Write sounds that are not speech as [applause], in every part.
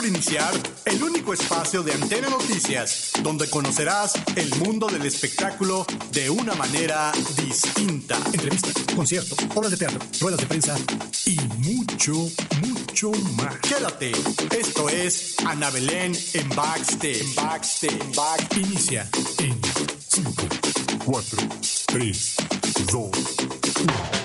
por iniciar el único espacio de Antena Noticias, donde conocerás el mundo del espectáculo de una manera distinta. Entrevistas, conciertos, obras de teatro, ruedas de prensa y mucho, mucho más. Quédate, esto es Ana Belén en Backstage. Backstage. Back. Inicia en 5, 4, 3, 2, 1.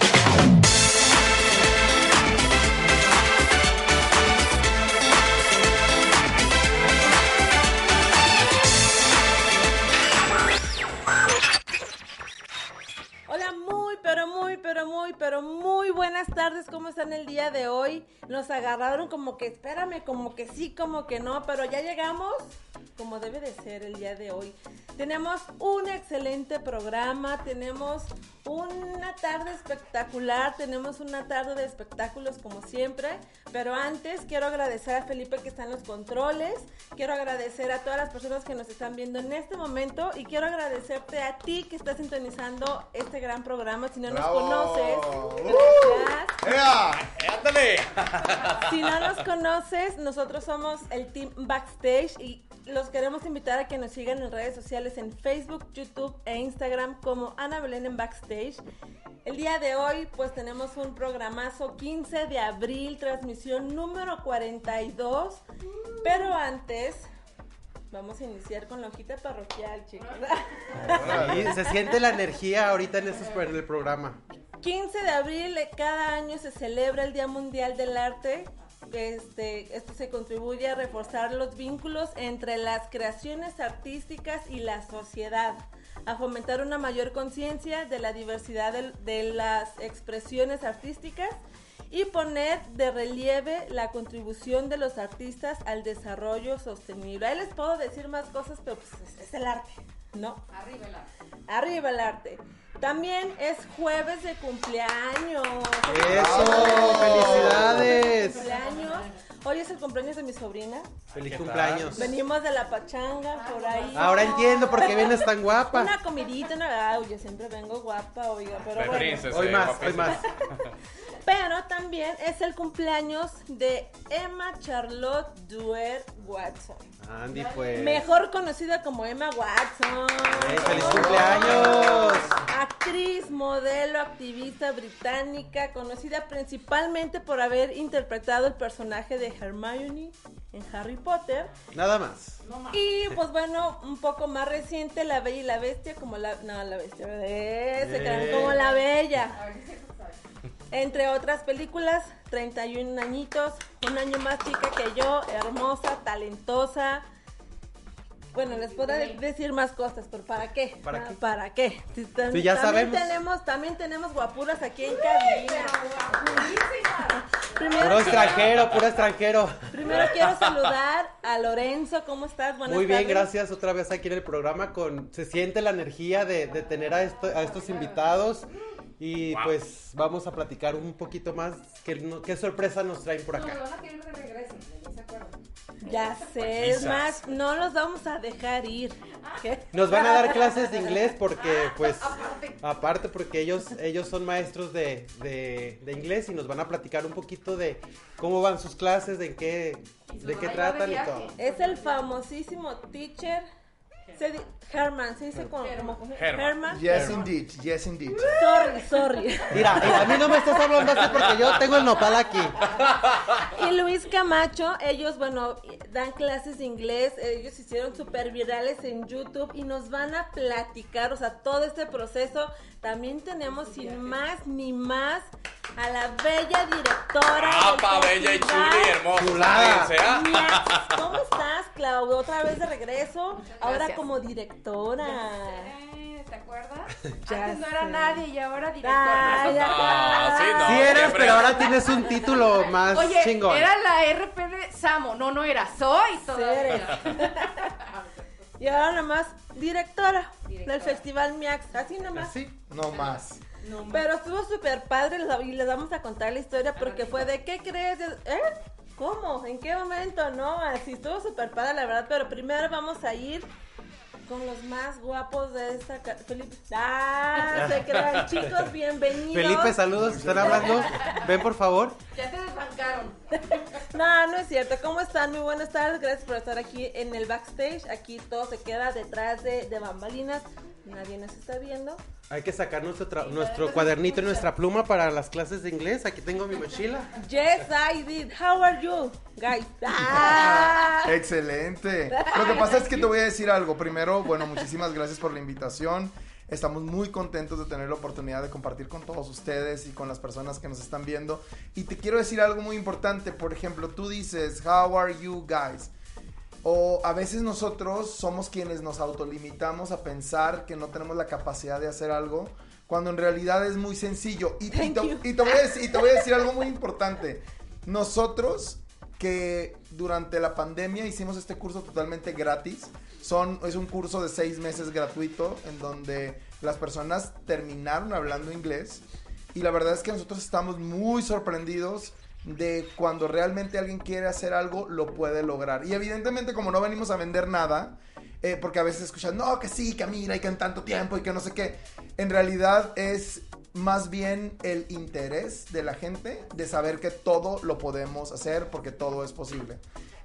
Tardes. ¿Cómo están el día de hoy? Nos agarraron como que espérame, como que sí, como que no, pero ya llegamos como debe de ser el día de hoy. Tenemos un excelente programa, tenemos una tarde espectacular, tenemos una tarde de espectáculos como siempre, pero antes quiero agradecer a Felipe que está en los controles, quiero agradecer a todas las personas que nos están viendo en este momento y quiero agradecerte a ti que estás sintonizando este gran programa. Si no nos conoces, Si no nos conoces, nosotros somos el team Backstage y los queremos invitar a que nos sigan en redes sociales en Facebook, YouTube e Instagram como Ana Belén en Backstage. El día de hoy pues tenemos un programazo 15 de abril, transmisión número 42, pero antes vamos a iniciar con la hojita parroquial, chicos. se siente la energía ahorita en, este, en el programa. 15 de abril cada año se celebra el Día Mundial del Arte este, esto se contribuye a reforzar los vínculos entre las creaciones artísticas y la sociedad, a fomentar una mayor conciencia de la diversidad de, las expresiones artísticas y poner de relieve la contribución de los artistas al desarrollo sostenible. Ahí les puedo decir más cosas, pero pues es, es el arte, ¿no? Arriba el arte. Arriba el arte. También es jueves de cumpleaños. ¡Eso! ¡Felicidades! Cumpleaños. Hoy es el cumpleaños de mi sobrina. ¡Feliz cumpleaños! Venimos de la pachanga, por ahí. Ahora entiendo por qué vienes tan guapa. Una comidita, una... yo siempre vengo guapa, oiga, pero bueno. Hoy más, hoy más. [laughs] Pero también es el cumpleaños de Emma Charlotte Duer Watson. Andy, pues. Mejor conocida como Emma Watson. ¡Feliz cumpleaños! Actriz, modelo, activista británica, conocida principalmente por haber interpretado el personaje de Hermione en Harry Potter. Nada más. Y [laughs] pues bueno, un poco más reciente, La Bella y la Bestia, como la. No, la Bestia, se como la Bella. Entre otras películas, 31 añitos, un año más chica que yo, hermosa, talentosa. Bueno, les puedo decir más cosas, pero ¿para qué? ¿Para qué? ¿Para qué? ya también sabemos. tenemos, también tenemos guapuras aquí en cabina. Primero, puro extranjero, puro extranjero. Primero quiero saludar a Lorenzo, ¿cómo estás? Buenas Muy bien, gracias otra vez aquí en el programa con se siente la energía de, de tener a, esto, a estos invitados y pues vamos a platicar un poquito más qué, qué sorpresa nos traen por acá. No, que regresen, se acuerdan. Ya sé, es más, no los vamos a dejar ir. Nos van a dar clases de inglés [laughs] porque, pues, aparte, porque ellos, ellos son maestros de, de, de, inglés y nos van a platicar un poquito de cómo van sus clases, de qué, de qué tratan y todo. Es el famosísimo teacher se Herman, se dice como, Herman. Yes, indeed, yes, indeed. Sorry, sorry. Mira, a mí no me estás hablando así porque yo tengo el nopal aquí. Y Luis Camacho, ellos, bueno, dan clases de inglés, ellos hicieron súper virales en YouTube y nos van a platicar, o sea, todo este proceso. También tenemos, sin más ni más, a la bella directora. ¡Apa, bella y chuli, hermosa! ¿Cómo estás, Claudio? Otra vez de regreso, ahora como directora. ¿Te acuerdas? [laughs] Ya Antes no era nadie y ahora directora. Ah, ah, sí, no, sí eres, pero ahora tienes un título más Oye, chingón. era la RP de Samo. No, no era. Soy todavía. [laughs] y ahora nomás directora, directora, del Festival Miax. Así nomás. Así, no más. Pero estuvo súper padre y les vamos a contar la historia porque fue de ¿qué crees? ¿Eh? ¿Cómo? ¿En qué momento? No, así estuvo súper padre la verdad, pero primero vamos a ir con los más guapos de esta Felipe. Ah, se crean [laughs] chicos, bienvenidos. Felipe, saludos, están hablando. Ven por favor. Ya te desbancó rasgaron. [laughs] No, no es cierto. ¿Cómo están? Muy buenas tardes. Gracias por estar aquí en el backstage. Aquí todo se queda detrás de, de bambalinas. Nadie nos está viendo. Hay que sacar nuestro, tra- nuestro cuadernito y nuestra pluma para las clases de inglés. Aquí tengo mi mochila. Yes, I did. How are you, guys? [laughs] Ah. Excelente. Lo que pasa es que te voy a decir algo. Primero, bueno, muchísimas gracias por la invitación. Estamos muy contentos de tener la oportunidad de compartir con todos ustedes y con las personas que nos están viendo. Y te quiero decir algo muy importante. Por ejemplo, tú dices, How are you guys? O a veces nosotros somos quienes nos autolimitamos a pensar que no tenemos la capacidad de hacer algo, cuando en realidad es muy sencillo. Y, y te, you. y te voy a decir, y te voy a decir algo muy importante. Nosotros que durante la pandemia hicimos este curso totalmente gratis. Son, es un curso de seis meses gratuito en donde las personas terminaron hablando inglés. Y la verdad es que nosotros estamos muy sorprendidos de cuando realmente alguien quiere hacer algo, lo puede lograr. Y evidentemente como no venimos a vender nada, eh, porque a veces escuchan, no, que sí, que mira, y que en tanto tiempo, y que no sé qué. En realidad es más bien el interés de la gente de saber que todo lo podemos hacer porque todo es posible.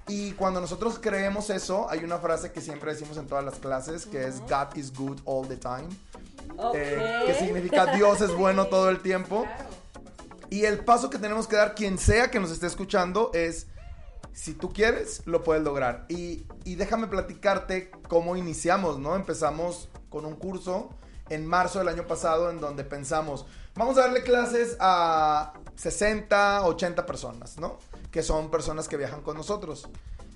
Y cuando nosotros creemos eso, hay una frase que siempre decimos en todas las clases, que es God is good all the time. Eh, que significa Dios es bueno todo el tiempo. Y el paso que tenemos que dar, quien sea que nos esté escuchando, es si tú quieres, lo puedes lograr. Y, y déjame platicarte cómo iniciamos, ¿no? Empezamos con un curso en marzo del año pasado en donde pensamos, vamos a darle clases a 60, 80 personas, ¿no? Que son personas que viajan con nosotros.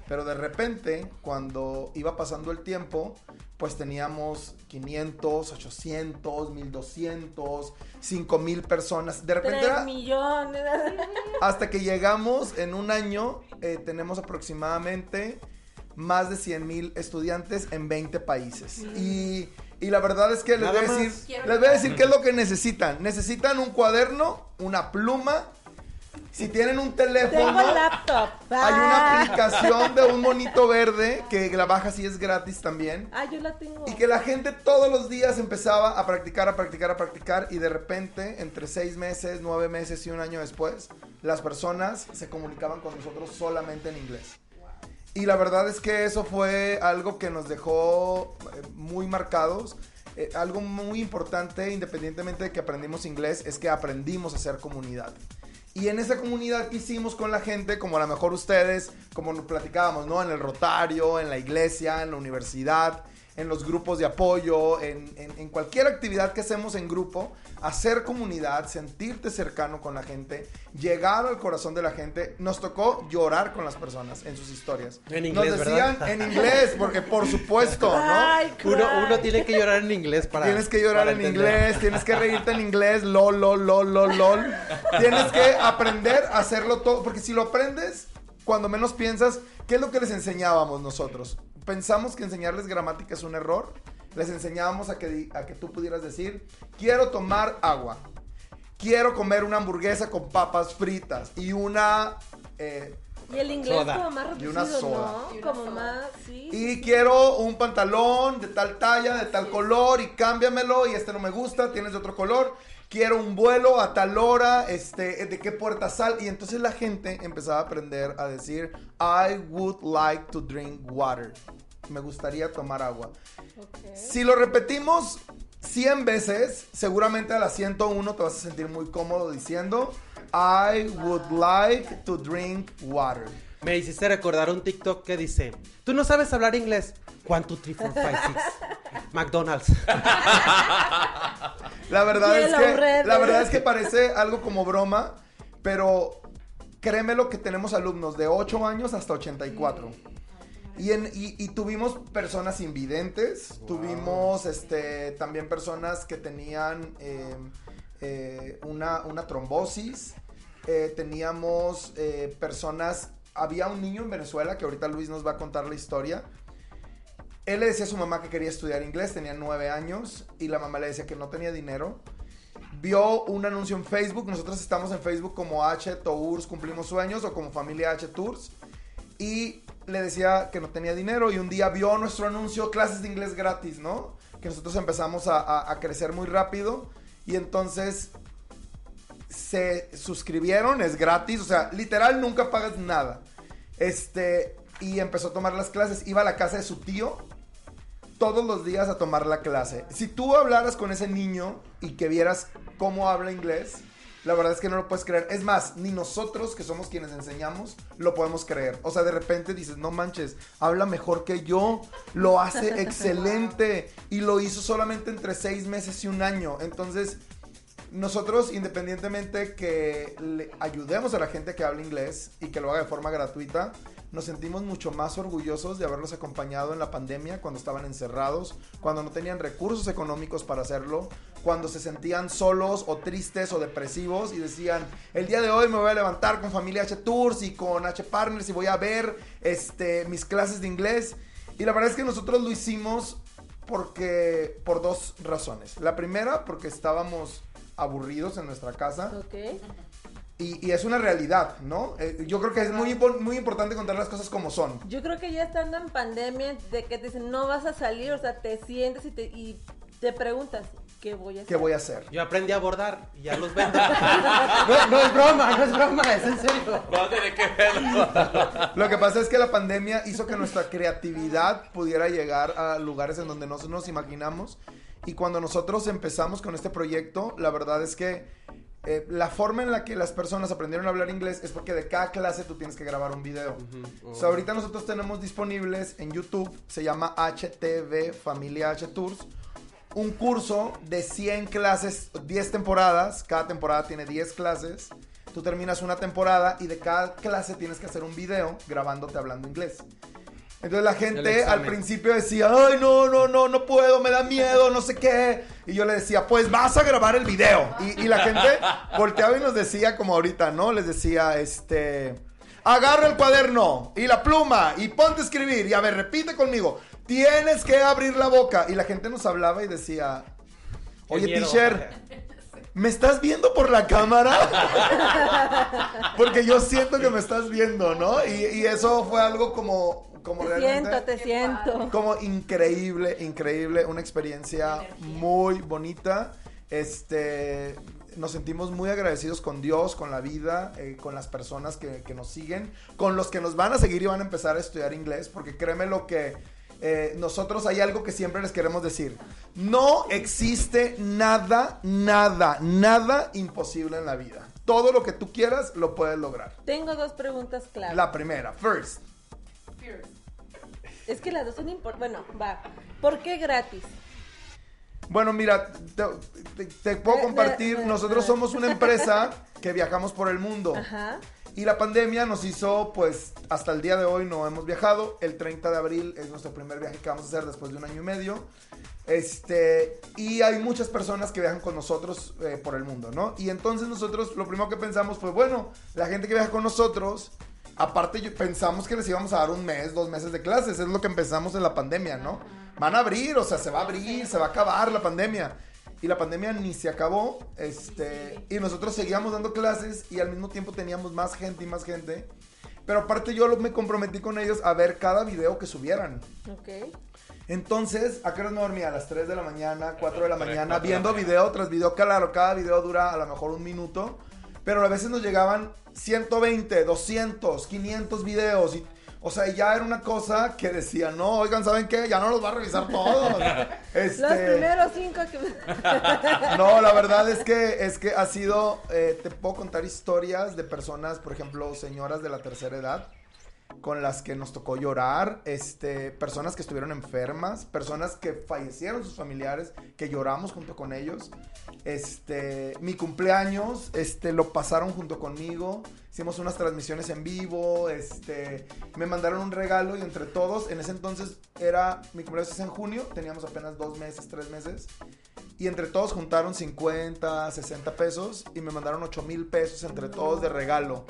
Pero de repente, cuando iba pasando el tiempo, pues teníamos 500, 800, 1200, 5000 personas. De repente Tres era, millones. [laughs] hasta que llegamos en un año, eh, tenemos aproximadamente más de 100 mil estudiantes en 20 países. Y, y la verdad es que les voy, a decir, les voy a decir qué es lo que necesitan. Necesitan un cuaderno, una pluma. Si tienen un teléfono, Tengo laptop. hay una Ah. aplicación de un monito verde que la bajas y es gratis también. Ah, yo la tengo. Y que la gente todos los días empezaba a practicar, a practicar, a practicar y de repente, entre seis meses, nueve meses y un año después, las personas se comunicaban con nosotros solamente en inglés. Y la verdad es que eso fue algo que nos dejó eh, muy marcados. Eh, algo muy importante, independientemente de que aprendimos inglés, es que aprendimos a hacer comunidad. Y en esa comunidad que hicimos con la gente, como a lo mejor ustedes, como nos platicábamos, ¿no? En el Rotario, en la iglesia, en la universidad, en los grupos de apoyo, en, en- en cualquier actividad que hacemos en grupo, hacer comunidad, sentirte cercano con la gente, llegar al corazón de la gente. Nos tocó llorar con las personas en sus historias. En inglés, Nos decían ¿verdad? en inglés, porque por supuesto, ¿no? Ay, Uno, uno tiene que llorar en inglés para. Tienes que llorar en entender. inglés, tienes que reírte en inglés, lol, lol, lol, lol, lol. Tienes que aprender a hacerlo todo, porque si lo aprendes, cuando menos piensas, ¿qué es lo que les enseñábamos nosotros? Pensamos que enseñarles gramática es un error. Les enseñábamos a que, a que tú pudieras decir, quiero tomar agua, quiero comer una hamburguesa con papas fritas y una... eh, Y el inglés Soda. como más Y reducido, una soda. ¿no? Y una como soda. más, sí. Y quiero un pantalón de tal talla, de tal color, y cámbiamelo, y este no me gusta, tienes de otro color. Quiero un vuelo a tal hora, este, de qué puerta sal. Y entonces la gente empezaba a aprender a decir, I would like to drink water. Me gustaría tomar agua. Si lo repetimos 100 veces, seguramente a la 101 te vas a sentir muy cómodo diciendo, I would like to drink water. Me hiciste recordar un TikTok que dice: Tú no sabes hablar inglés. One, two, three, four, five, six. [laughs] McDonald's. [laughs] La verdad, es que, la verdad es que parece algo como broma, pero créemelo que tenemos alumnos de 8 años hasta 84. Y, en, y, y tuvimos personas invidentes, tuvimos este, también personas que tenían eh, eh, una, una trombosis, eh, teníamos eh, personas, había un niño en Venezuela, que ahorita Luis nos va a contar la historia, él le decía a su mamá que quería estudiar inglés, tenía nueve años, y la mamá le decía que no tenía dinero. Vio un anuncio en Facebook, nosotros estamos en Facebook como H Tours Cumplimos Sueños o como Familia H Tours, y le decía que no tenía dinero, y un día vio nuestro anuncio, clases de inglés gratis, ¿no? Que nosotros empezamos a, a- crecer muy rápido, y entonces se suscribieron, es gratis, o sea, literal nunca pagas nada. Este, y empezó a tomar las clases, iba a la casa de su tío todos los días a tomar la clase. Si tú hablaras con ese niño y que vieras cómo habla inglés, la verdad es que no lo puedes creer. Es más, ni nosotros que somos quienes enseñamos lo podemos creer. O sea, de repente dices, no manches, habla mejor que yo, lo hace [laughs] excelente y lo hizo solamente entre seis meses y un año. Entonces, nosotros, independientemente que le ayudemos a la gente que habla inglés y que lo haga de forma gratuita, nos sentimos mucho más orgullosos de haberlos acompañado en la pandemia cuando estaban encerrados, cuando no tenían recursos económicos para hacerlo, cuando se sentían solos o tristes o depresivos y decían, el día de hoy me voy a levantar con familia H Tours y con H Partners y voy a ver este, mis clases de inglés. Y la verdad es que nosotros lo hicimos porque por dos razones. La primera, porque estábamos aburridos en nuestra casa. Ok. Y, y es una realidad, ¿no? Eh, yo creo que es muy, muy importante contar las cosas como son. Yo creo que ya estando en pandemia, de que te dicen no vas a salir, o sea, te sientes y te, y te preguntas, ¿qué voy a hacer? ¿Qué voy a hacer? Yo aprendí a bordar y ya los vendo. [laughs] no, no es broma, no es broma, es en serio. No tiene que verlo. [laughs] Lo que pasa es que la pandemia hizo que nuestra creatividad pudiera llegar a lugares en donde no nos imaginamos. Y cuando nosotros empezamos con este proyecto, la verdad es que eh, la forma en la que las personas aprendieron a hablar inglés es porque de cada clase tú tienes que grabar un video. O sea, ahorita nosotros tenemos disponibles en YouTube, se llama HTV Familia H Tours, un curso de 100 clases, 10 temporadas, cada temporada tiene 10 clases. Tú terminas una temporada y de cada clase tienes que hacer un video grabándote hablando inglés. Entonces la gente al principio decía, ay, no, no, no, no puedo, me da miedo, no sé qué. Y yo le decía, pues vas a grabar el video. Y, y la gente volteaba y nos decía, como ahorita, ¿no? Les decía, este, agarra el cuaderno y la pluma y ponte a escribir. Y a ver, repite conmigo, tienes que abrir la boca. Y la gente nos hablaba y decía, oye, teacher, ¿me estás viendo por la cámara? [laughs] Porque yo siento que me estás viendo, ¿no? Y, y eso fue algo como, como Te realmente... siento, te siento. Como increíble, increíble, una experiencia muy bonita. Este, nos sentimos muy agradecidos con Dios, con la vida, eh, con las personas que, que nos siguen, con los que nos van a seguir y van a empezar a estudiar inglés, porque créeme lo que eh, nosotros hay algo que siempre les queremos decir. No existe nada, nada, nada imposible en la vida. Todo lo que tú quieras lo puedes lograr. Tengo dos preguntas clave. La primera, first. Es que las dos son importantes. Bueno, va. ¿Por qué gratis? Bueno, mira, te, te- te puedo Eh, compartir, eh, eh, nosotros somos una empresa [laughs] que viajamos por el mundo. Ajá. Y la pandemia nos hizo, pues, hasta el día de hoy no hemos viajado. El 30 de abril es nuestro primer viaje que vamos a hacer después de un año y medio. Este, y hay muchas personas que viajan con nosotros eh, por el mundo, ¿no? Y entonces nosotros lo primero que pensamos fue, bueno, la gente que viaja con nosotros, aparte yo- pensamos que les íbamos a dar un mes, dos meses de clases, es lo que empezamos en la pandemia, ¿no? Van a abrir, o sea, se va a abrir, se va a acabar la pandemia. Y la pandemia ni se acabó, este, y nosotros seguíamos dando clases y al mismo tiempo teníamos más gente y más gente. Pero aparte yo lo- me comprometí con ellos a ver cada video que subieran. Ok. Entonces, ¿a qué hora me dormía? A las 3 de la mañana, 4 de la mañana, cuatro de la viendo video tras video. Claro, cada video dura a lo mejor un minuto. Pero a veces nos llegaban 120, 200, 500 videos. Y, o sea, ya era una cosa que decía, no, oigan, ¿saben qué? Ya no los va a revisar todos. [laughs] Este, Los primeros cinco que... [laughs] no, la verdad es que es que ha sido, eh, te puedo contar historias de personas, por ejemplo, señoras de la tercera edad, con las que nos tocó llorar, este, personas que estuvieron enfermas, personas que fallecieron sus familiares, que lloramos junto con ellos. Este, mi cumpleaños, este, lo pasaron junto conmigo. Hicimos unas transmisiones en vivo, este, me mandaron un regalo y entre todos, en ese entonces era, mi cumpleaños es en junio, teníamos apenas dos meses, tres meses. Y entre todos juntaron 50, 60 pesos y me mandaron 8 mil pesos entre todos de regalo.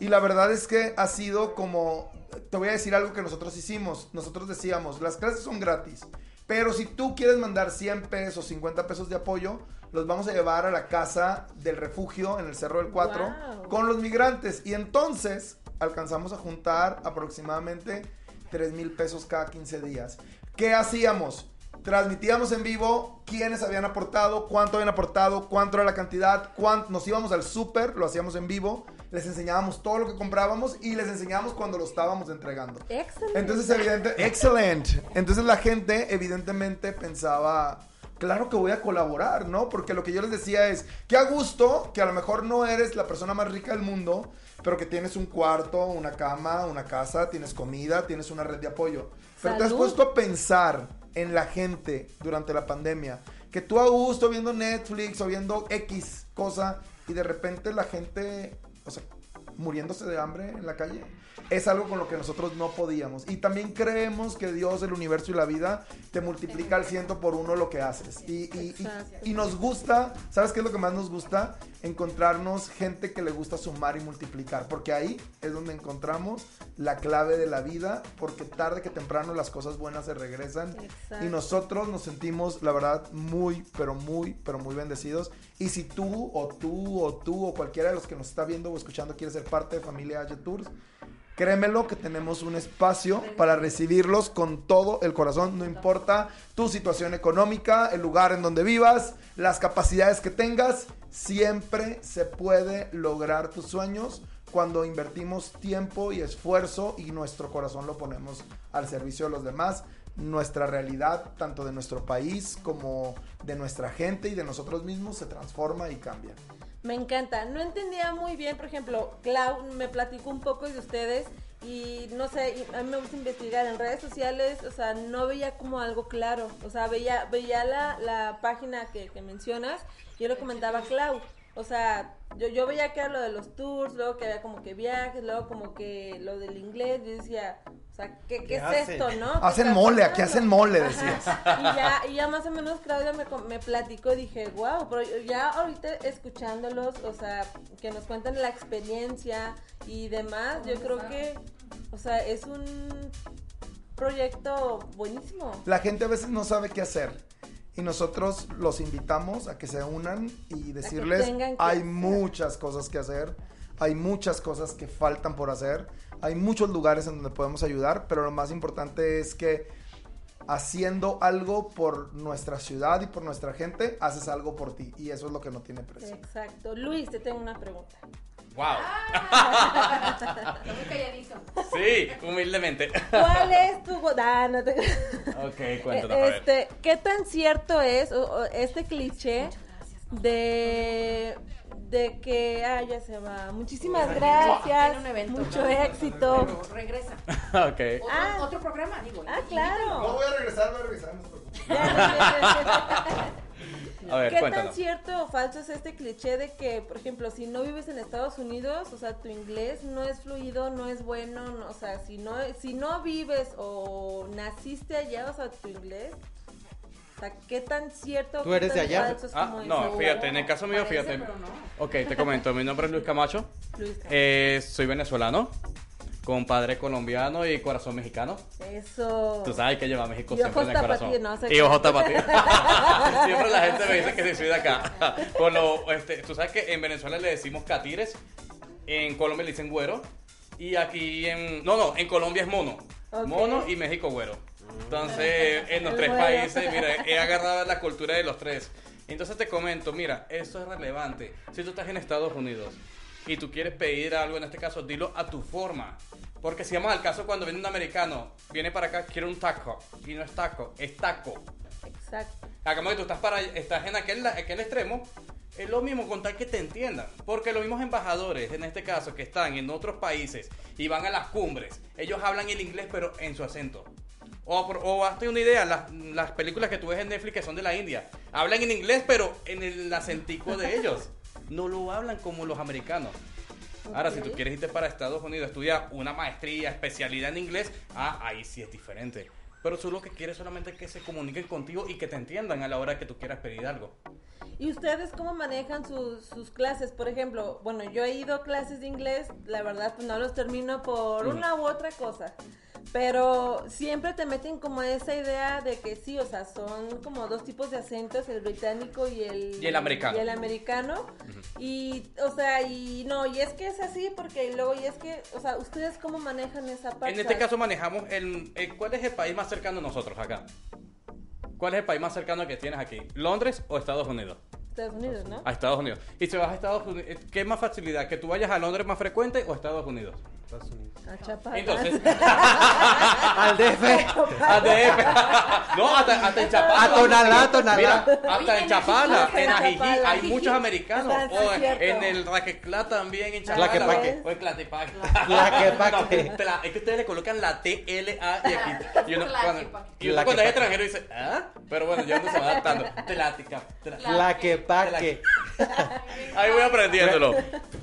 Y la verdad es que ha sido como, te voy a decir algo que nosotros hicimos. Nosotros decíamos, las clases son gratis, pero si tú quieres mandar 100 pesos, 50 pesos de apoyo, los vamos a llevar a la casa del refugio en el Cerro del Cuatro Wow. con los migrantes. Y entonces alcanzamos a juntar aproximadamente 3 mil pesos cada 15 días. ¿Qué hacíamos? transmitíamos en vivo quiénes habían aportado, cuánto habían aportado, cuánto era la cantidad, cuánto, nos íbamos al súper, lo hacíamos en vivo, les enseñábamos todo lo que comprábamos y les enseñábamos cuando lo estábamos entregando. Excelente. Entonces, evidente, excelente. Entonces la gente evidentemente pensaba, claro que voy a colaborar, ¿no? Porque lo que yo les decía es, que a gusto, que a lo mejor no eres la persona más rica del mundo, pero que tienes un cuarto, una cama, una casa, tienes comida, tienes una red de apoyo. Pero te has Salud. puesto a pensar en la gente durante la pandemia, que tú a gusto viendo Netflix o viendo X cosa y de repente la gente, o sea, muriéndose de hambre en la calle. Es algo con lo que nosotros no podíamos. Y también creemos que Dios, el universo y la vida te multiplica al ciento por uno lo que haces. Y, y- y- nos gusta, ¿sabes qué es lo que más nos gusta? Encontrarnos gente que le gusta sumar y multiplicar. Porque ahí es donde encontramos la clave de la vida. Porque tarde que temprano las cosas buenas se regresan. Exacto. Y nosotros nos sentimos, la verdad, muy, pero muy, pero muy bendecidos. Y si tú, o tú, o tú, o cualquiera de los que nos está viendo o escuchando quiere ser parte de Familia H Tours, créemelo que tenemos un espacio para recibirlos con todo el corazón. No importa tu situación económica, el lugar en donde vivas, las capacidades que tengas, siempre se puede lograr tus sueños cuando invertimos tiempo y esfuerzo y nuestro corazón lo ponemos al servicio de los demás. Nuestra realidad, tanto de nuestro país como de nuestra gente y de nosotros mismos, se transforma y cambia. Me encanta. No entendía muy bien, por ejemplo, Clau me platicó un poco de ustedes y no sé, a mí me gusta investigar en redes sociales, o sea, no veía como algo claro. O sea, veía, veía la, la página que, que mencionas yo le comentaba a Clau. O sea, yo, yo veía que era lo de los tours, luego que había como que viajes, luego como que lo del inglés. Yo decía, sea, ¿qué, qué, ¿Qué es hacen? esto, Hacen mole, aquí hacen mole, decías. [laughs] Y ya, y ya más o menos Claudia me, me platicó y dije, wow, pero ya ahorita escuchándolos, o sea, que nos cuentan la experiencia y demás, yo creo que, o sea, es un proyecto buenísimo. La gente a veces no sabe qué hacer. Y nosotros los invitamos a que se unan y decirles, que hay hacer. muchas cosas que hacer, hay muchas cosas que faltan por hacer, hay muchos lugares en donde podemos ayudar, pero lo más importante es que haciendo algo por nuestra ciudad y por nuestra gente, haces algo por ti. Y eso es lo que no tiene precio. Exacto. Luis, te tengo una pregunta. Wow. Muy calladito. Sí, humildemente. ¿Cuál es tu... Ah, no te- Ok, cuéntanos. Este, ¿qué tan cierto es o- o este cliché de de que ah ya se va? Muchísimas gracias. Tiene un evento. mucho ¿no? éxito. Regresa. [laughs] Otro, Ah. otro programa, digo. Ah, No claro. voy a regresar, voy a regresar, no. [laughs] A ver, ¿Qué tan cierto o falso es este cliché de que, por ejemplo, si no vives en Estados Unidos, o sea, tu inglés no es fluido, no es bueno, no- o sea, si no, si no vives o naciste allá, o sea, tu inglés, o sea, ¿qué tan cierto ¿Tú eres de allá? Ah, no, fíjate, en el caso mío, Parece, fíjate. pero no. Ok, te comento, mi nombre es Luis Camacho. Luis, Eh, soy venezolano, con padre colombiano y corazón mexicano. Eso. Tú sabes que lleva México Y siempre en el corazón. tapatíos, no sé y qué. ojos tapatíos. siempre la gente me dice que sí soy de acá. Con lo, este, tú sabes que en Venezuela le decimos catires, en Colombia le dicen güero, y aquí en... No, no, en Colombia es mono. Mono y México güero. Entonces, en los tres países, mira, he agarrado la cultura de los tres. Entonces te comento, mira, esto es relevante. Si tú estás en Estados Unidos y tú quieres pedir algo, en este caso, dilo a tu forma. Porque si vamos al caso cuando viene un americano, viene para acá, quiere un taco. Y no es taco, es taco. Exacto. Hagamos que tú estás, para, estás en aquel, aquel extremo. Es lo mismo con tal que te entiendan. Porque los mismos embajadores, en este caso, que están en otros países y van a las cumbres, ellos hablan el inglés, pero en su acento. O, o hazte una idea, las, las películas que tú ves en Netflix que son de la India, hablan en inglés, pero en el acentico de ellos. No lo hablan como los americanos. Ahora, si tú quieres irte para Estados Unidos a estudiar una maestría, especialidad en inglés, ah, ahí sí es diferente. Pero tú lo que quieres solamente es que se comuniquen contigo y que te entiendan a la hora que tú quieras pedir algo. ¿Y ustedes cómo manejan sus, sus clases? Por ejemplo, bueno, yo he ido a clases de inglés, la verdad pues no los termino por una u otra cosa. Pero siempre te meten como esa idea de que sí, o sea, son como dos tipos de acentos, el británico y el... Y el americano. Y el americano. Y, o sea, y no, y es que es así porque luego, y es que, o sea, ¿ustedes cómo manejan esa parte? En este caso manejamos el, el- ¿Cuál es el país más cercano a nosotros acá? ¿Cuál es el país más cercano que tienes aquí? ¿Londres o Estados Unidos? Estados Unidos, ¿no? A Estados Unidos. Y si vas a Estados Unidos, ¿qué más facilidad? ¿Que tú vayas a Londres más frecuente o a Estados Unidos? Estados Unidos. A Chapala. Entonces, [laughs] Al DF. a DF. No, hasta, hasta en Chapala. A Tonalá, Tonalá. Mira, hasta en en Chapala, en Chapala. hay muchos americanos. O cierto. en el Raqueclá también, en Chapala. Tlaquepaque. O en Tlaquepaque. Tlaquepaque. No, tla- Es que ustedes le colocan la T, L, A y aquí. Y uno, cuando, Tlaquepaque. es Tlaquepaque. extranjero dice, ¿ah? Pero bueno, ya uno se va adaptando. Tlática. tla- La que paque. Ahí voy aprendiéndolo.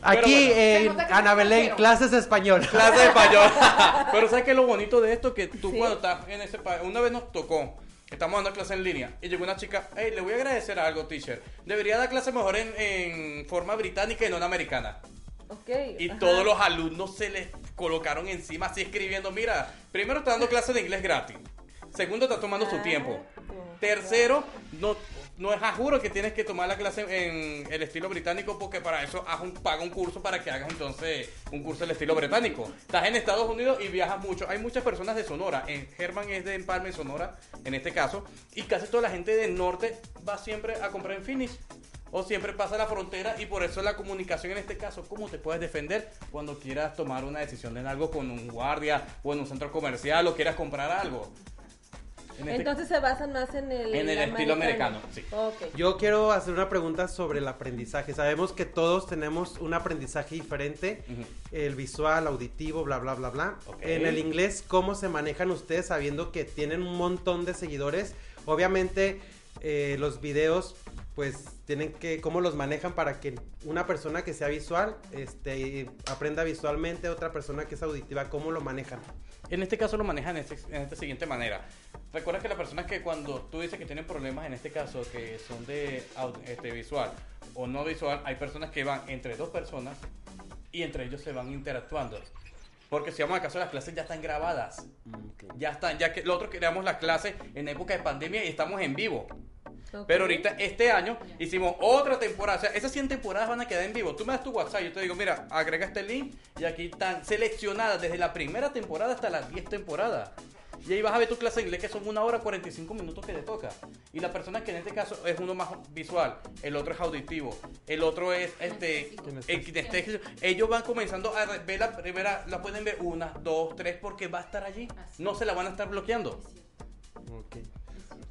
Aquí en Ana Belén, clases de español. [laughs] clase de español. [laughs] Pero ¿sabes qué es lo bonito de esto? Que tú Sí. cuando estás en ese país, una vez nos tocó, estamos dando clase en línea, y llegó una chica, hey, le voy a agradecer algo, teacher. Debería dar clase mejor en, en forma británica y no en americana. Ok. Y ajá. todos los alumnos se les colocaron encima así escribiendo, mira, primero está dando clase de inglés gratis. Segundo, está tomando su tiempo. Tercero, no, no es a juro que tienes que tomar la clase en el estilo británico porque para eso haz un, paga un curso para que hagas entonces un curso del estilo británico. Estás en Estados Unidos y viajas mucho. Hay muchas personas de Sonora. En Germán es de Empalme, Sonora, en este caso. Y casi toda la gente del norte va siempre a comprar en Finish. O siempre pasa la frontera y por eso la comunicación en este caso, ¿cómo te puedes defender cuando quieras tomar una decisión en algo con un guardia o en un centro comercial o quieras comprar algo? En este- Entonces se basan más en el, En el estilo americano, sí. Yo quiero hacer una pregunta sobre el aprendizaje. Sabemos que todos tenemos un aprendizaje diferente, el visual, auditivo, bla, bla, bla, bla. En el inglés, ¿cómo se manejan ustedes sabiendo que tienen un montón de seguidores? Obviamente, eh, los videos, pues, tienen que, ¿cómo los manejan para que una persona que sea visual, este, aprenda visualmente, otra persona que es auditiva, ¿cómo lo manejan? En este caso lo manejan en, este- en esta siguiente manera. Recuerda que las personas que cuando tú dices que tienen problemas, en este caso, que son de este, visual o no visual, hay personas que van entre dos personas y entre ellos se van interactuando. Porque si vamos al caso, las clases ya están grabadas. Ya están, ya que nosotros creamos las clases en época de pandemia y estamos en vivo. ok. Pero ahorita, este año, hicimos otra temporada. O sea, esas 100 temporadas van a quedar en vivo. Tú me das tu WhatsApp, yo te digo, mira, agrega este link y aquí están seleccionadas desde la primera temporada hasta las 10 temporadas. Y ahí vas a ver tu clase de inglés que son una hora 45 minutos que te toca. Y la persona que en este caso es uno más visual, el otro es auditivo, el otro es este el kinestésico. Ellos van comenzando a ver la primera, la pueden ver una, dos, tres, porque va a estar allí. No se la van a estar bloqueando. Ok.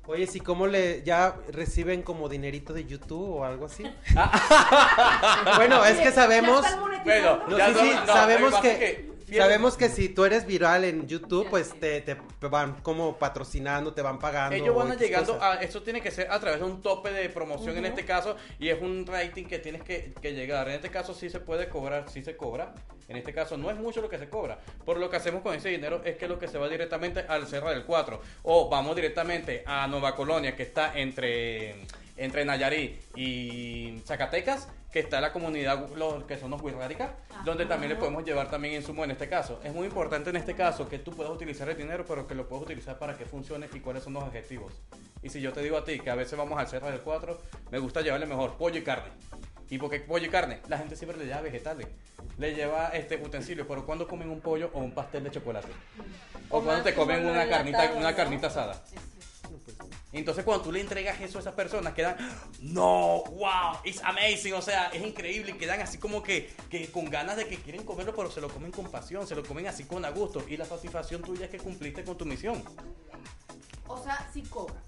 Oye, si cómo le ya reciben como dinerito de YouTube o algo así. [laughs] bueno, es que sabemos, Ya están monetizando. Bueno, no, Ya sí, no- sí, no, sabemos que sabemos que si tú eres viral en YouTube, pues te, te van como patrocinando, te van pagando. Ellos van llegando cosas. a, eso tiene que ser a través de un tope de promoción en este caso y es un rating que tienes que, que llegar. En este caso sí se puede cobrar, sí se cobra. En este caso no es mucho lo que se cobra. Por lo que hacemos con ese dinero es que lo que se va directamente al Cerro del 4 o vamos directamente a Nueva Colonia que está entre, entre Nayarit y Zacatecas que está la comunidad, los que son los Wirrárica, donde también le podemos llevar también insumo en este caso. Es muy importante en este caso que tú puedas utilizar el dinero, pero que lo puedas utilizar para que funcione y cuáles son los objetivos. Y si yo te digo a ti que a veces vamos al Cerro del 4, me gusta llevarle mejor pollo y carne. ¿Y por qué pollo y carne? La gente siempre le lleva vegetales, le lleva este utensilios, pero cuando comen un pollo o un pastel de chocolate? O O cuando te comen una carnita, una carnita asada. Entonces cuando tú le entregas eso a esas personas quedan, no, wow, it's amazing, o sea, es increíble y quedan así como que, que con ganas de que quieren comerlo, pero se lo comen con pasión, se lo comen así con a gusto y la satisfacción tuya es que cumpliste con tu misión. O sea, sí cobra.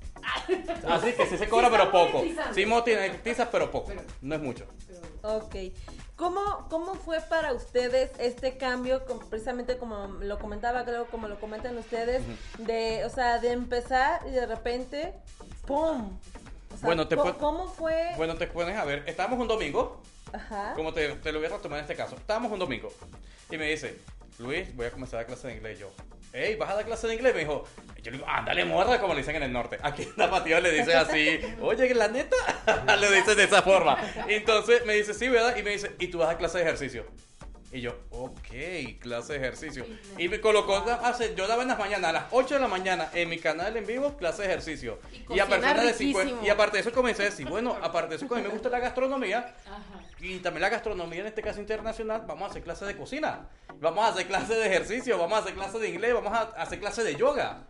Así que sí se cobra, Sí pero poco. Sí monetizas, pero poco. Pero- No es mucho. Ok. ¿Cómo, ¿Cómo fue para ustedes este cambio, precisamente como lo comentaba, creo, como lo comentan ustedes, de, o sea, de empezar y de repente, ¡pum! O sea, Bueno, te ¿cómo fue? Bueno, te pones a ver, estábamos un domingo, Ajá. como te, te lo voy a retomar en este caso. Estábamos un domingo y me dice, Luis, voy a comenzar a dar clase de inglés. Yo, hey, ¿vas a dar clase de inglés? Me dijo, yo le digo, ándale, muerda, como le dicen en el norte. Aquí en Tapatío le dicen así, oye, la neta, [laughs] le dicen de esa forma. Entonces me dice, sí, ¿verdad? Y me dice, ¿y tú vas a clase de ejercicio? Y yo, ok, clase de ejercicio. Y me colocó, hace, yo daba en las mañanas, a las 8 de la mañana, en mi canal en vivo, clase de ejercicio. Y Y, a personas de riquísimo. 50 y aparte de eso comencé a decir, bueno, aparte de eso, como a mí me gusta la gastronomía, Ajá. y también la gastronomía en este caso internacional, vamos a hacer clases de cocina, vamos a hacer clases de ejercicio, vamos a hacer clases de inglés, vamos a hacer clases de yoga.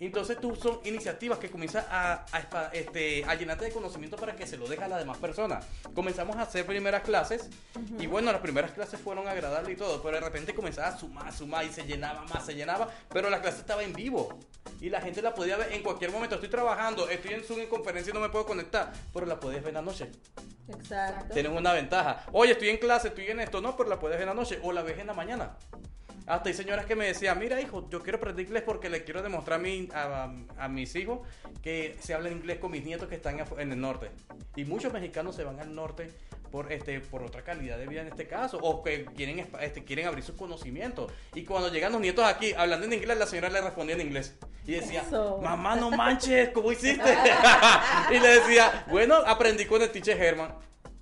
Entonces tú son iniciativas que comienzan a, a, este, a llenarte de conocimiento para que se lo deje a las demás personas. Comenzamos a hacer primeras clases y bueno, las primeras clases fueron agradables y todo, pero de repente comenzaba a sumar, sumar y se llenaba más, se llenaba, pero la clase estaba en vivo y la gente la podía ver en cualquier momento. Estoy trabajando, estoy en Zoom en conferencia y no me puedo conectar, pero la puedes ver en la noche. Exacto. Tienen una ventaja. Oye, estoy en clase, estoy en esto, no, pero la puedes ver en la noche o la ves en la mañana. Hasta hay señoras que me decían, mira hijo, yo quiero aprender inglés porque le quiero demostrar a, mi, a, mis hijos que se habla inglés con mis nietos que están en el norte. Y muchos mexicanos se van al norte por este por otra calidad de vida en este caso o que quieren este, quieren abrir sus conocimientos. Y cuando llegan los nietos aquí hablando en inglés la señora le respondía en inglés. Y decía mamá no manches cómo hiciste [laughs] [laughs] y le decía bueno aprendí con el teacher Herman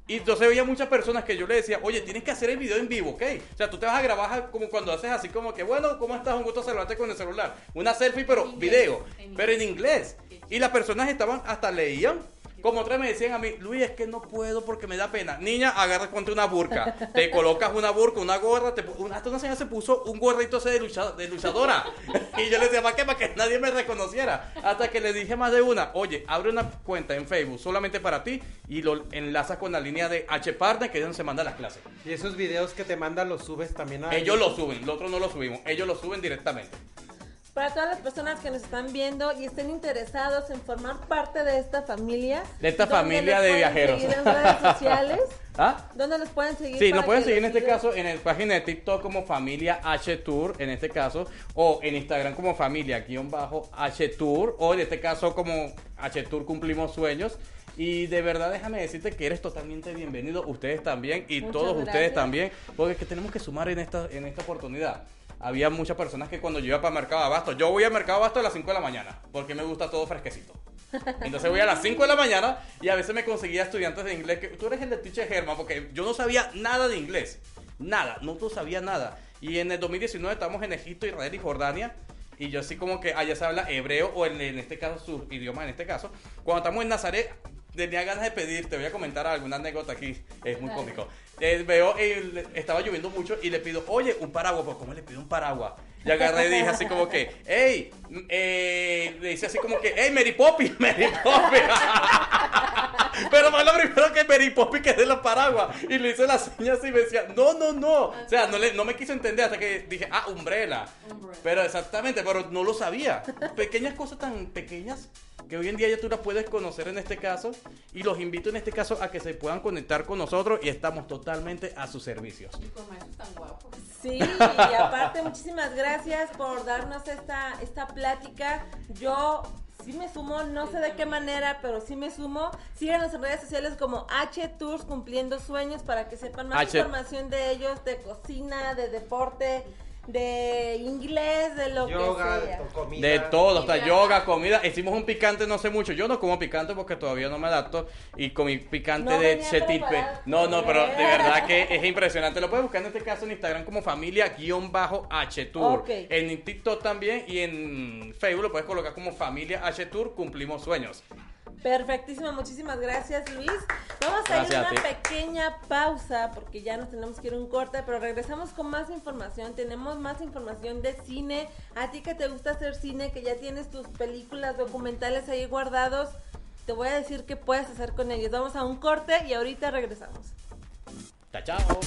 y entonces veía muchas personas que yo le decía, oye, tienes que hacer el video en vivo, ¿ok? O sea, tú te vas a grabar como cuando haces así como que, bueno, ¿cómo estás? Un gusto saludarte con el celular. Una selfie, pero video, pero en inglés. Y las personas estaban, hasta leían como otras me decían a mí, Luis, es que no puedo porque me da pena. Niña, agarra ponte una burka. Te colocas una burka, una gorra. Te, hasta una señora se puso un gorrito ese de, de luchadora. [laughs] y yo le decía, ¿para qué? Para que nadie me reconociera. Hasta que le dije más de una, oye, abre una cuenta en Facebook solamente para ti y lo enlazas con la línea de H Partner, que es donde se manda las clases. Y esos videos que te mandan los subes también a... Ellos los suben, los otros no los subimos. Ellos los suben directamente. Para todas las personas que nos están viendo y estén interesados en formar parte de esta familia. De esta familia de viajeros. En redes [laughs] sociales. ¿Ah? ¿Dónde los pueden seguir? Sí, nos pueden seguir en este caso en la página de TikTok como Familia H Tour, en este caso, o en Instagram como Familia-H Tour, o en este caso como H Tour Cumplimos Sueños. Y de verdad déjame decirte que eres totalmente bienvenido, ustedes también y todos ustedes también, porque es que tenemos que sumar en esta, en esta oportunidad había muchas personas que cuando yo iba para Mercado Abasto, yo voy al Mercado Abasto a las 5 de la mañana, porque me gusta todo fresquecito. Entonces voy a las 5 de la mañana y a veces me conseguía estudiantes de inglés que tú eres el de teacher Germán, porque yo no sabía nada de inglés. Nada, no tú sabía nada. Y en el 2019 estamos en Egipto, Israel y Jordania. Y yo así como que allá se habla hebreo o en, en este caso su idioma en este caso. Cuando estamos en Nazaret tenía ganas de pedir, te voy a comentar alguna anécdota aquí, es muy cómico. Eh, veo, eh, estaba lloviendo mucho y le pido, oye, un paraguas, pues ¿cómo le pido un paraguas? Y agarré y dije así como que, hey, eh, le dice así como que, hey, Mary Poppy, [laughs] Mary Poppy. [laughs] Pero fue lo primero que Mary Poppy que de los paraguas. Y le hice las señas y me decía, no, no, no. O sea, no, le, no me quiso entender hasta que dije, ah, umbrella. Pero exactamente, pero no lo sabía. Pequeñas cosas tan pequeñas que hoy en día ya tú las puedes conocer en este caso. Y los invito en este caso a que se puedan conectar con nosotros y estamos totalmente a sus servicios. Y con eso tan guapo. Sí, y aparte muchísimas gracias por darnos esta, esta plática. Yo sí me sumo, no sé de qué manera, pero sí me sumo. Síganos en redes sociales como H Tours Cumpliendo Sueños para que sepan más información de ellos, de cocina, de deporte, de inglés, de lo que sea. Comida. De todo, hasta yoga, comida. Hicimos un picante no sé mucho. Yo no como picante porque todavía no me adapto. Y comí picante de chetipe. No, no, pero de [laughs] verdad que es impresionante. Lo puedes buscar en este caso en Instagram como familia-h tour. En TikTok también y en Facebook lo puedes colocar como familia H tour cumplimos sueños. Perfectísimo, muchísimas gracias Luis. Vamos a ir a una pequeña pausa porque ya nos tenemos que ir un corte, pero regresamos con más información. Tenemos más información de cine. A ti que te gusta hacer cine, que ya tienes tus películas documentales ahí guardados, te voy a decir qué puedes hacer con ellos. Vamos a un corte y ahorita regresamos. Chao,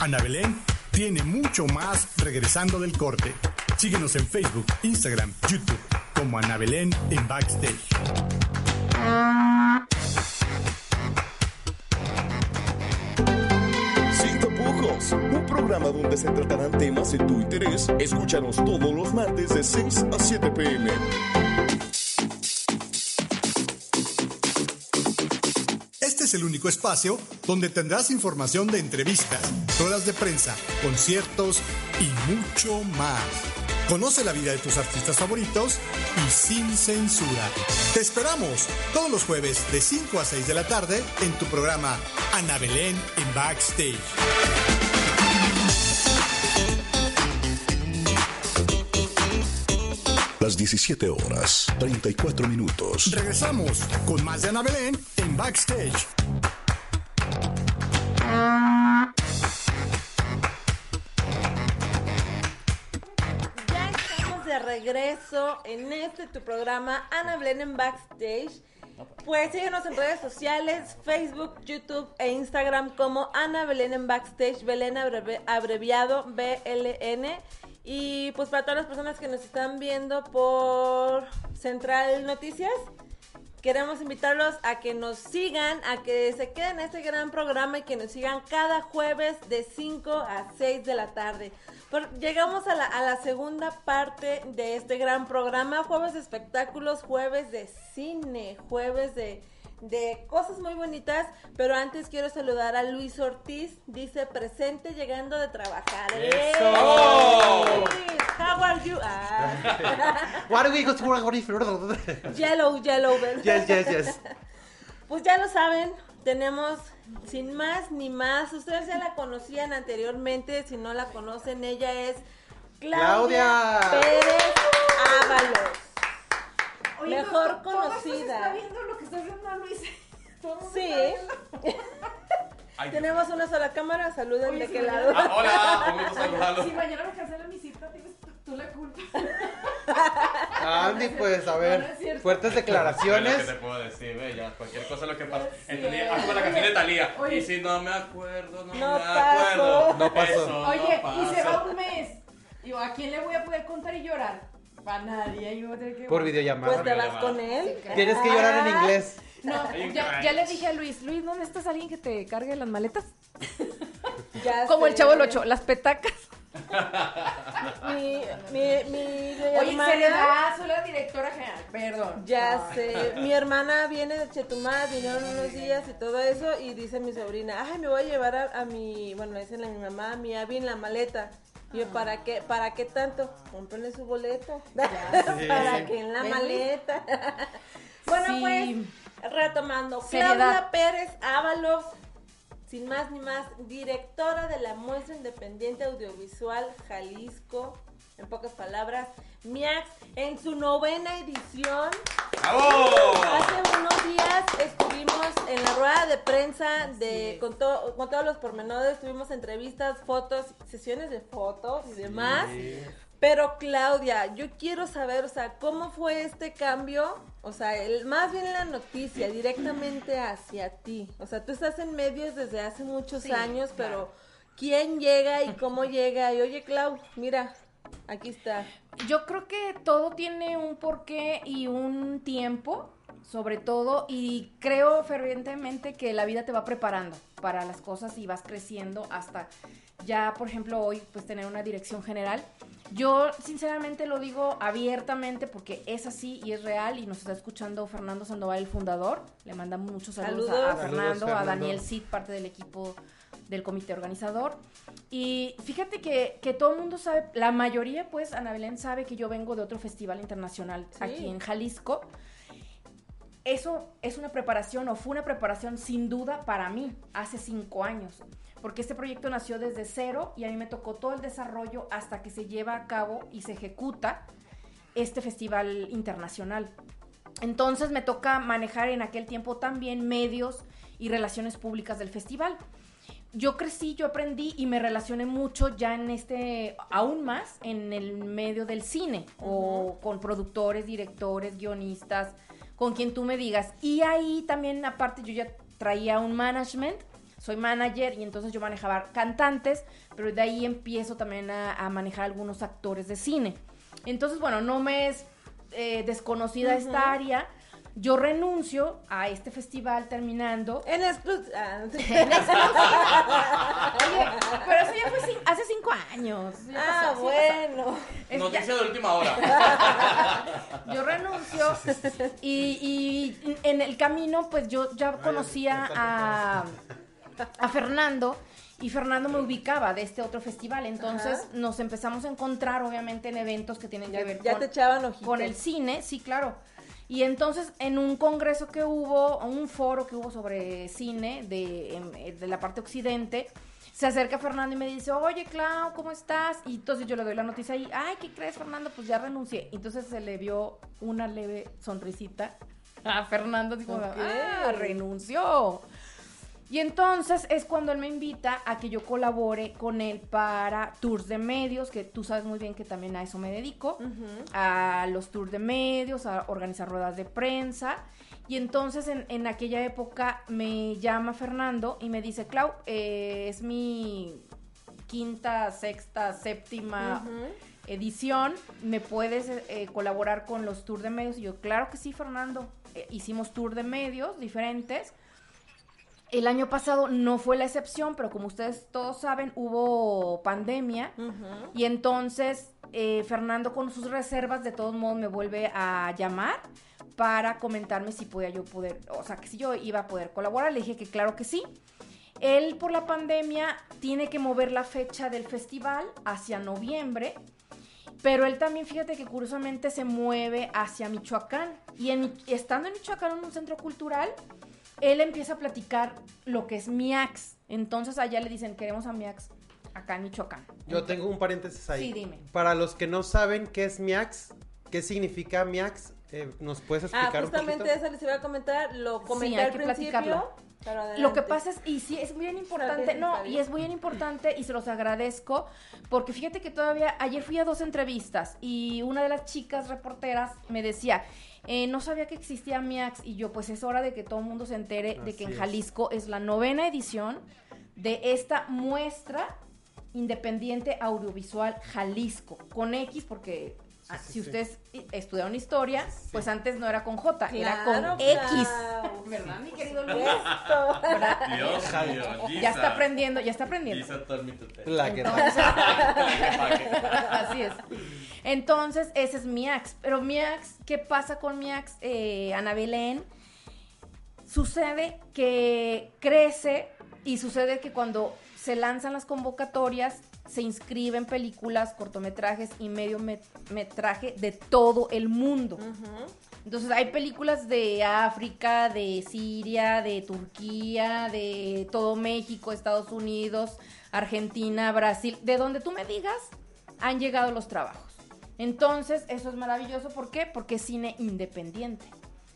Ana Belén tiene mucho más regresando del corte. Síguenos en Facebook, Instagram, YouTube como Ana Belén en Backstage. Sin tapujos, un programa donde se tratarán temas de tu interés. Escúchanos todos los martes de 6 a 7 pm. Es el único espacio donde tendrás información de entrevistas, ruedas de prensa, conciertos y mucho más. Conoce la vida de tus artistas favoritos y sin censura. Te esperamos todos los jueves de 5 a 6 de la tarde en tu programa Ana Belén en Backstage. las 17 horas, 34 minutos. Regresamos con más de Ana Belén en Backstage. Ya estamos de regreso en este tu programa Ana Belén en Backstage. Pues síguenos en redes sociales, Facebook, YouTube e Instagram como Ana Belén en Backstage, Belén abreviado BLN. Y pues para todas las personas que nos están viendo por Central Noticias, queremos invitarlos a que nos sigan, a que se queden en este gran programa y que nos sigan cada jueves de 5 a 6 de la tarde. Llegamos a la, a la segunda parte de este gran programa, jueves de espectáculos, jueves de cine, jueves de, de cosas muy bonitas, pero antes quiero saludar a Luis Ortiz, dice presente llegando de trabajar. ¡Eso! How are you? Ah. [laughs] What are we going to work yellow, yellow. Yes, yes, yes. [laughs] Pues ya lo saben, tenemos sin más ni más. Ustedes ya la conocían anteriormente, si no la conocen, ella es Claudia, Claudia. Pérez Ábalos. Oye, Mejor to- to- todo conocida. está viendo lo que está viendo Luis. [laughs] Sí. está viendo. Ay, [laughs] Tenemos una sola cámara, saluden Oye, de qué lado. Ah, hola, [laughs] un gusto saludarlos. Si mañana me cancelan mi cita, tienes tú, la culpa. Andy, pues a No, no ver, es cierto. fuertes ¿Qué declaraciones. te puedo decir? Ya, cualquier cosa lo que pasa. Entendí, haz como la canción de Talía. Oye. Y si no me acuerdo, no, No me pasó. acuerdo. No pasó. Eso no Oye, y se va un mes. Digo, ¿a quién le voy a poder contar y llorar? Para nadie. Yo voy a tener que... Por videollamada. Pues te vas con él. Tienes que llorar en inglés. No, ya, ya le dije a Luis, Luis, ¿dónde estás alguien que te cargue las maletas? [laughs] Ya Como el chavo del 8, las petacas. [laughs] Mi, mi, mi Oye, hermana. seriedad, soy la directora general, perdón. Ya No. sé, mi hermana viene de Chetumal, vinieron unos días y todo eso, y dice mi sobrina, ay, me voy a llevar a, a mi, bueno, le dicen a mi mamá, a mi Abby en la maleta. Y yo, ¿para qué, para qué tanto? Cómprenle su boleto. [laughs] ¿Para qué en la ¿Ves, maleta? [laughs] bueno, Sí. pues, retomando, Seriedad. Claudia Pérez Ábalos, sin más ni más, directora de la muestra independiente audiovisual Jalisco, en pocas palabras, MIAX, en su novena edición. ¡Bravo! Hace unos días estuvimos en la rueda de prensa de con, to- con todos los pormenores, tuvimos entrevistas, fotos, sesiones de fotos y demás. Pero Claudia, yo quiero saber, o sea, ¿cómo fue este cambio? O sea, el, más bien la noticia directamente hacia ti. O sea, tú estás en medios desde hace muchos Sí, años, pero. ¿quién llega y cómo llega? Y oye, Clau, mira, aquí está. Yo creo que todo tiene un porqué y un tiempo, sobre todo, y creo fervientemente que la vida te va preparando para las cosas y vas creciendo hasta ya, por ejemplo, hoy, pues tener una dirección general. Yo, sinceramente, lo digo abiertamente porque es así y es real y nos está escuchando Fernando Sandoval, el fundador. Le mandamos muchos saludos, a- Saludos. a, Fernando, Saludos, a Fernando. Daniel Cid, parte del equipo del comité organizador. Y fíjate que, que todo el mundo sabe, la mayoría, pues, Ana Belén sabe que yo vengo de otro festival internacional Sí. aquí en Jalisco. Eso es una preparación o fue una preparación sin duda para mí hace cinco años, porque este proyecto nació desde cero y a mí me tocó todo el desarrollo hasta que se lleva a cabo y se ejecuta este festival internacional. Entonces me toca manejar en aquel tiempo también medios y relaciones públicas del festival. Yo crecí, yo aprendí y me relacioné mucho ya en este, aún más en el medio del cine o con productores, directores, guionistas, con quien tú me digas. Y ahí también aparte yo ya traía un management, soy manager y entonces yo manejaba cantantes, pero de ahí empiezo también a, a manejar algunos actores de cine. Entonces, bueno, no me es eh, desconocida esta área. Yo renuncio a este festival terminando. En exclusiva. [laughs] [laughs] Oye, pero eso ya fue hace cinco años. Ya ah, pasó, bueno. Noticia de última hora. [laughs] yo renuncio y, y en el camino pues yo ya conocía a, a Fernando y Fernando me ubicaba de este otro festival, entonces Ajá. nos empezamos a encontrar obviamente en eventos que tienen que ver ya con, te echaban con el cine, sí, claro. Y entonces en un congreso que hubo, un foro que hubo sobre cine de, em, de la parte occidente, se acerca Fernando y me dice, oye, Clau, ¿cómo estás? Y entonces yo le doy la noticia y, ay, ¿qué crees, Fernando? Pues ya renuncié. Entonces se le vio una leve sonrisita a Fernando. Dijo, Ok. ah, renunció. Y entonces es cuando él me invita a que yo colabore con él para tours de medios, que tú sabes muy bien que también a eso me dedico, a los tours de medios, a organizar ruedas de prensa. Y entonces en, en aquella época me llama Fernando y me dice, Clau, eh, es mi quinta, sexta, séptima edición, ¿me puedes eh, colaborar con los tours de medios? Y yo, claro que sí, Fernando. Eh, hicimos tour de medios diferentes. El año pasado no fue la excepción, pero como ustedes todos saben, hubo pandemia. Y entonces eh, Fernando con sus reservas de todos modos me vuelve a llamar para comentarme si podía yo poder, o sea, que si yo iba a poder colaborar. Le dije que claro que sí. Él por la pandemia tiene que mover la fecha del festival hacia noviembre. Pero él también, fíjate que curiosamente se mueve hacia Michoacán. Y en, estando en Michoacán en un centro cultural, él empieza a platicar lo que es MIAX. Entonces allá le dicen, queremos a MIAX acá en Michoacán. Yo tengo un paréntesis ahí. Sí, dime. Para los que no saben qué es MIAX, qué significa MIAX, eh, ¿nos puedes Ah, explicar un justamente poquito? eso les iba a comentar, lo comenté hay al que principio. platicarlo. Lo que pasa es, y sí, es bien importante, no, y es bien importante y se los agradezco, porque fíjate que todavía, ayer fui a dos entrevistas y una de las chicas reporteras me decía, eh, no sabía que existía MIAX y yo, pues es hora de que todo el mundo se entere de que en Así es. Jalisco es la novena edición de esta muestra independiente audiovisual Jalisco, con X porque... ah, sí, si sí. ustedes estudiaron historia, pues antes no era con J, era Claro, con X. ¿Verdad, mi querido Luis? [laughs] Dios mío, Ya está aprendiendo, ya está aprendiendo. La que Entonces, [laughs] así es. Entonces, ese es mi ax. Pero mi ax, ¿qué pasa con mi ax, eh, Ana Belén? Sucede que crece y sucede que cuando se lanzan las convocatorias, se inscriben películas, cortometrajes y medio met- metraje de todo el mundo. Entonces hay películas de África, de Siria, de Turquía, de todo México, Estados Unidos, Argentina, Brasil, de donde tú me digas, han llegado los trabajos. Entonces, eso es maravilloso. ¿Por qué? Porque es cine independiente.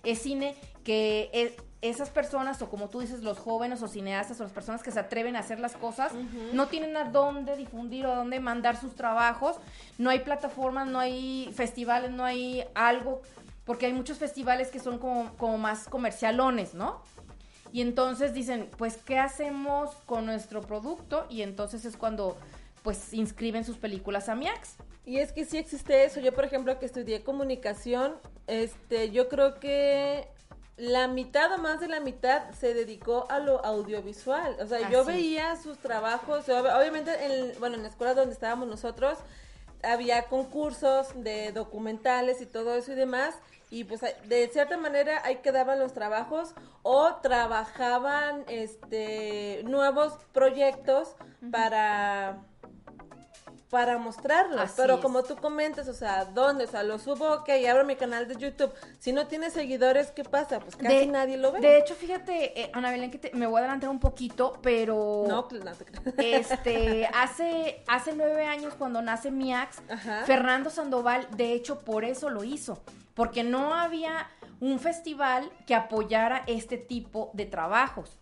Es cine que e- esas personas, o como tú dices, los jóvenes o cineastas o las personas que se atreven a hacer las cosas, no tienen a dónde difundir o a dónde mandar sus trabajos. No hay plataformas, no hay festivales, no hay algo, porque hay muchos festivales que son como, como más comercialones, ¿no? Y entonces dicen, pues, ¿qué hacemos con nuestro producto? Y entonces es cuando, pues, inscriben sus películas a MIAX. Y es que sí existe eso. Yo, por ejemplo, que estudié comunicación, este, yo creo que la mitad o más de la mitad se dedicó a lo audiovisual. O sea, yo Así veía sus trabajos, ob- obviamente, en, bueno, en la escuela donde estábamos nosotros, había concursos de documentales y todo eso y demás. Y pues de cierta manera ahí quedaban los trabajos o trabajaban este nuevos proyectos para para mostrarlos. Así Pero es. como tú comentas, o sea, ¿dónde? O sea, lo subo, ok, abro mi canal de YouTube. Si no tiene seguidores, ¿qué pasa? Pues casi De- nadie lo ve. De hecho, fíjate, eh, Ana Belén, que te- me voy a adelantar un poquito, pero... no, pues, no te. Este, [laughs] hace, hace nueve años cuando nace Miax, Ajá. Fernando Sandoval, de hecho, por eso lo hizo, porque no había un festival que apoyara este tipo de trabajos.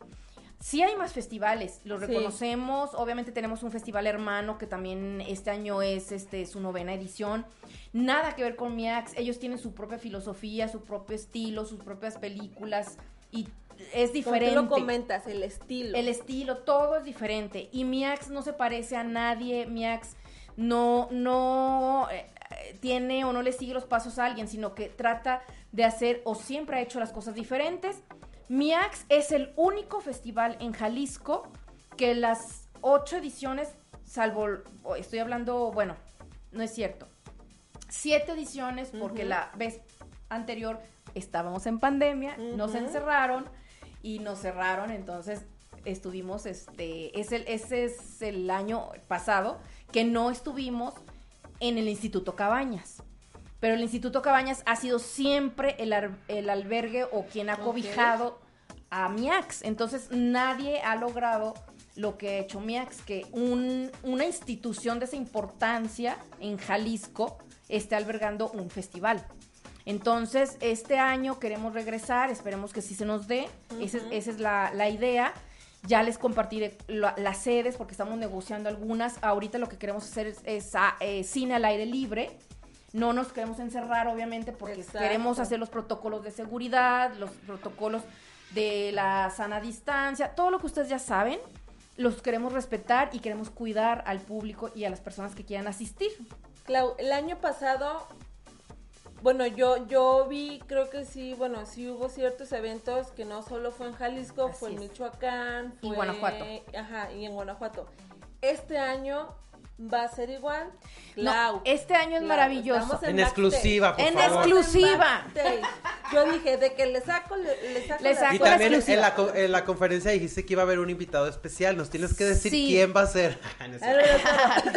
Sí hay más festivales, los Sí. reconocemos, obviamente tenemos un festival hermano que también este año es este su novena edición. Nada que ver con Miax, ellos tienen su propia filosofía, su propio estilo, sus propias películas y es diferente. tú lo comentas, el estilo. El estilo, todo es diferente. Y Miax no se parece a nadie. Miax no, no eh, eh, tiene o no le sigue los pasos a alguien, sino que trata de hacer o siempre ha hecho las cosas diferentes. Miax es el único festival en Jalisco que las ocho ediciones, salvo, estoy hablando, bueno, no es cierto, siete ediciones porque la vez anterior estábamos en pandemia, nos encerraron y nos cerraron, entonces estuvimos, este, es el, ese es el año pasado que no estuvimos en el Instituto Cabañas. Pero el Instituto Cabañas ha sido siempre el, ar- el albergue o quien ha cobijado a MIAX. Entonces nadie ha logrado lo que ha hecho MIAX, que un- una institución de esa importancia en Jalisco esté albergando un festival. Entonces, este año queremos regresar, esperemos que sí se nos dé, esa es, esa es la, la idea. Ya les compartiré la- las sedes porque estamos negociando algunas. Ahorita lo que queremos hacer es, es, ah, eh, cine al aire libre. No nos queremos encerrar, obviamente, porque Exacto. queremos hacer los protocolos de seguridad, los protocolos de la sana distancia, todo lo que ustedes ya saben, los queremos respetar y queremos cuidar al público y a las personas que quieran asistir. Clau, el año pasado, bueno, yo yo vi, creo que sí, bueno, sí hubo ciertos eventos que no solo fue en Jalisco, Así fue en. Michoacán, Y fue- Guanajuato. Ajá, y en Guanajuato. Este año va a ser igual. No, este año es Clau, maravilloso. En exclusiva, por En favor. Exclusiva. Yo dije, de que le saco, le, le saco. Le la- saco Y la también en la, co- en la conferencia dijiste que iba a haber un invitado especial. Nos tienes que decir Sí. quién va a ser.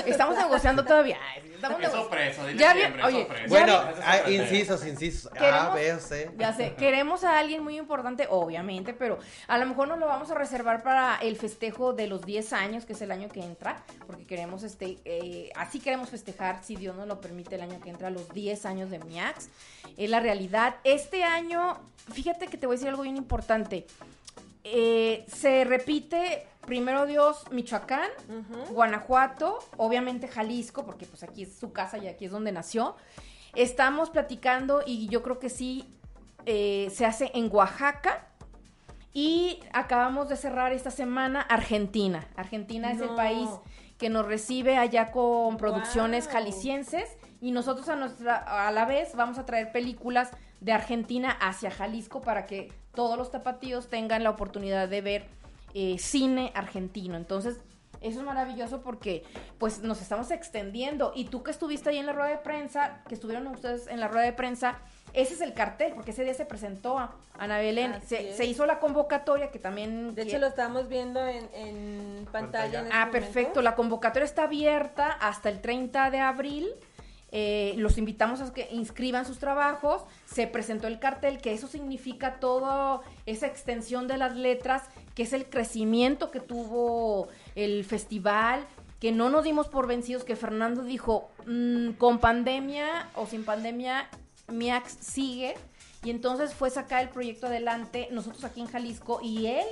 Estamos negociando todavía. Estamos Es nego- sorpresa, dile Ya siempre, es oye, sorpresa. bueno, ah, incisos, incisos. A, B C. Ya sé, queremos a alguien muy importante, obviamente, pero a lo mejor nos lo vamos a reservar para el festejo de los 10 años, que es el año que entra, porque queremos, este, eh, así queremos festejar, si Dios nos lo permite, el año que entra, los 10 años de MIAX. Es la realidad. Este año, fíjate que te voy a decir algo bien importante. Eh, se repite, primero Dios, Michoacán, Guanajuato, obviamente Jalisco, porque pues aquí es su casa y aquí es donde nació. Estamos platicando y yo creo que sí eh, se hace en Oaxaca. Y acabamos de cerrar esta semana Argentina. Argentina es el país que nos recibe allá con producciones jaliscienses y nosotros a, nuestra, a la vez vamos a traer películas de Argentina hacia Jalisco para que todos los tapatíos tengan la oportunidad de ver eh, cine argentino. Entonces, eso es maravilloso porque pues nos estamos extendiendo. Y tú que estuviste ahí en la rueda de prensa, que estuvieron ustedes en la rueda de prensa, ese es el cartel, porque ese día se presentó a Ana Belén. Se, hizo la convocatoria que también... De hecho, lo estamos viendo en, en pantalla. en este Ah, momento. perfecto. La convocatoria está abierta hasta el 30 de abril. Eh, los invitamos a que inscriban sus trabajos. Se presentó el cartel, que eso significa toda esa extensión de las letras, que es el crecimiento que tuvo el festival, que no nos dimos por vencidos, que Fernando dijo, "Mm, con pandemia o sin pandemia, MIAX sigue. Y entonces fue sacar el proyecto adelante, nosotros aquí en Jalisco y él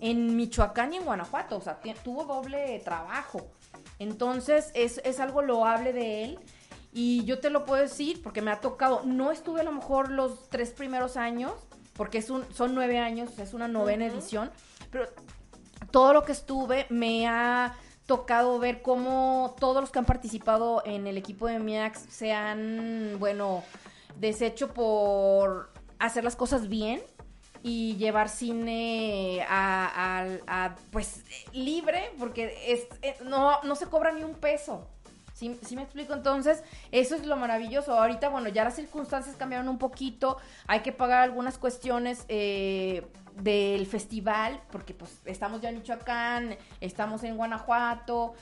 en Michoacán y en Guanajuato, o sea, tuvo doble trabajo. Entonces es, es algo loable de él y yo te lo puedo decir porque me ha tocado, no estuve a lo mejor los tres primeros años, porque es un, son nueve años, es una novena edición, pero todo lo que estuve me ha tocado ver cómo todos los que han participado en el equipo de MIAX se han, bueno, deshecho por hacer las cosas bien y llevar cine a, a- a, pues libre porque es, eh, no, no se cobra ni un peso. ¿Sí, sí me explico? Entonces, eso es lo maravilloso. Ahorita, bueno, ya las circunstancias cambiaron un poquito. Hay que pagar algunas cuestiones eh, del festival, porque pues estamos ya en Michoacán, estamos en Guanajuato,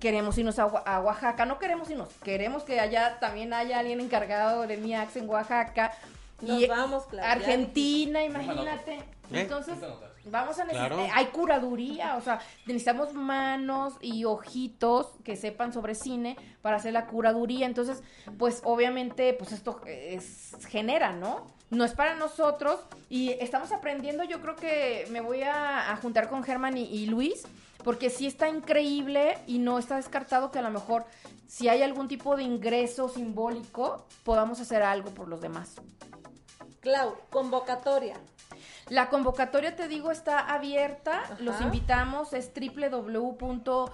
queremos irnos a, a Oaxaca. No queremos irnos, queremos que allá también haya alguien encargado de MIAX en Oaxaca. Nos vamos, Claudia. Argentina, imagínate. ¿Eh? Entonces, vamos a necesitar, Claro. hay curaduría, o sea, necesitamos manos y ojitos que sepan sobre cine para hacer la curaduría. Entonces, pues obviamente, pues esto es, genera, ¿no? No es para nosotros y estamos aprendiendo, yo creo que me voy a, a juntar con Germán y, y Luis, porque sí está increíble y no está descartado que a lo mejor si hay algún tipo de ingreso simbólico, podamos hacer algo por los demás. Clau, convocatoria. La convocatoria, te digo, está abierta. Ajá. Los invitamos, es www.miax.mx.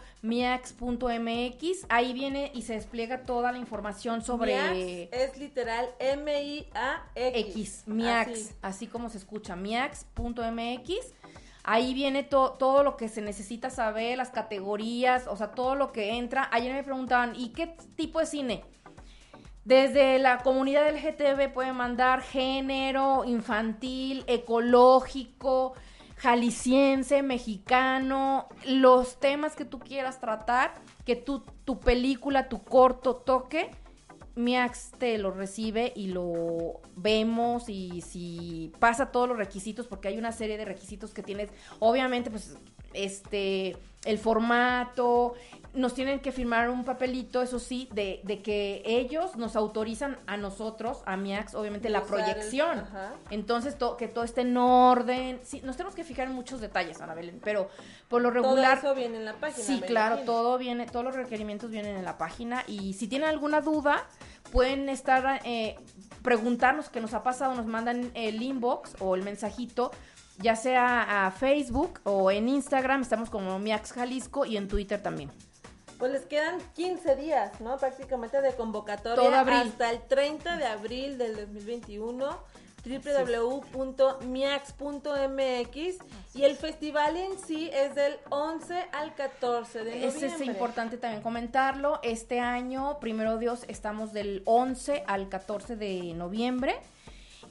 Ahí viene y se despliega toda la información sobre MIAX es literal M-I-A-X. X, MIAX, Así. así. como se escucha, miax.mx. Ahí viene to- todo lo que se necesita saber, las categorías, o sea, todo lo que entra. Ayer me preguntaban, ¿y qué tipo de cine? Desde la comunidad LGTB pueden mandar género, infantil, ecológico, jalisciense, mexicano, los temas que tú quieras tratar, que tu, tu película, tu corto toque, Miax te lo recibe y lo vemos y si pasa todos los requisitos, porque hay una serie de requisitos que tienes, obviamente, pues, este, el formato, nos tienen que firmar un papelito, eso sí, de, de que ellos nos autorizan a nosotros, a Miax, obviamente, la el- proyección. ajá. Entonces, to- que todo esté en orden. Sí, nos tenemos que fijar en muchos detalles, Ana Belén, pero por lo Todo regular... eso viene en la página. Sí, claro, imagino. todo viene, todos los requerimientos vienen en la página y si tienen alguna duda pueden estar eh, preguntarnos qué nos ha pasado, nos mandan el inbox o el mensajito, ya sea a Facebook o en Instagram, estamos como Miax Jalisco y en Twitter también. Pues les quedan 15 días, ¿no? Prácticamente de convocatoria hasta el 30 de abril del 2021 www.miax.mx y el festival en sí es del 11 al 14 de Ese noviembre. es importante también comentarlo. Este año, primero Dios, estamos del 11 al 14 de noviembre.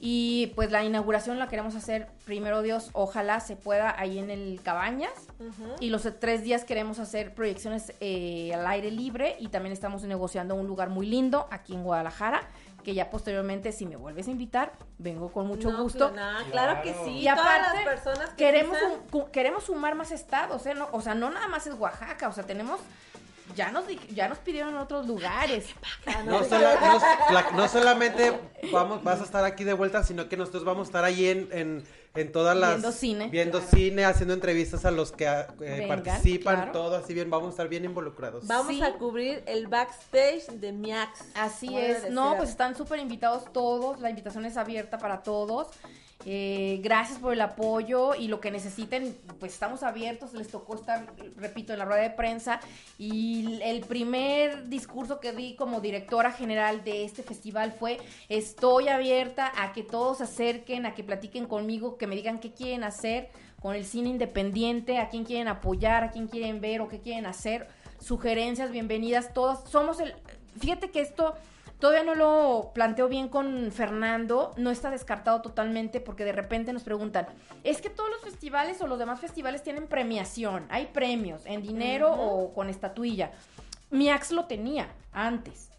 Y pues la inauguración la queremos hacer, primero Dios, ojalá se pueda ahí en el Cabañas. Y los tres días queremos hacer proyecciones eh, al aire libre y también estamos negociando un lugar muy lindo aquí en Guadalajara, que ya posteriormente, si me vuelves a invitar, vengo con mucho No, gusto. claro, que sí. Y aparte, Todas las personas que queremos, un- queremos sumar más estados, ¿eh? No, o sea, no nada más es Oaxaca, o sea, tenemos, ya nos, di- ya nos pidieron otros lugares. Ah, No, sí, sola- claro. no- la- no solamente vamos, vas a estar aquí de vuelta, sino que nosotros vamos a estar ahí en, en, en todas las... Viendo cine. Viendo cine, haciendo entrevistas a los que eh, Vengan, participan, claro. todo así bien, vamos a estar bien involucrados. Vamos Sí. a cubrir el backstage de Miax. Así es. No, pues están súper invitados todos. La invitación es abierta para todos. Eh, gracias por el apoyo y lo que necesiten, pues estamos abiertos. Les tocó estar, repito, en la rueda de prensa. Y el primer discurso que di como directora general de este festival fue: Estoy abierta a que todos se acerquen, a que platiquen conmigo, que me digan qué quieren hacer con el cine independiente, a quién quieren apoyar, a quién quieren ver o qué quieren hacer. Sugerencias, bienvenidas, todas. Somos el. Fíjate que esto todavía no lo planteo bien con Fernando, no está descartado totalmente porque de repente nos preguntan, es que todos los festivales o los demás festivales tienen premiación, hay premios en dinero o con estatuilla. Mi ex lo tenía antes.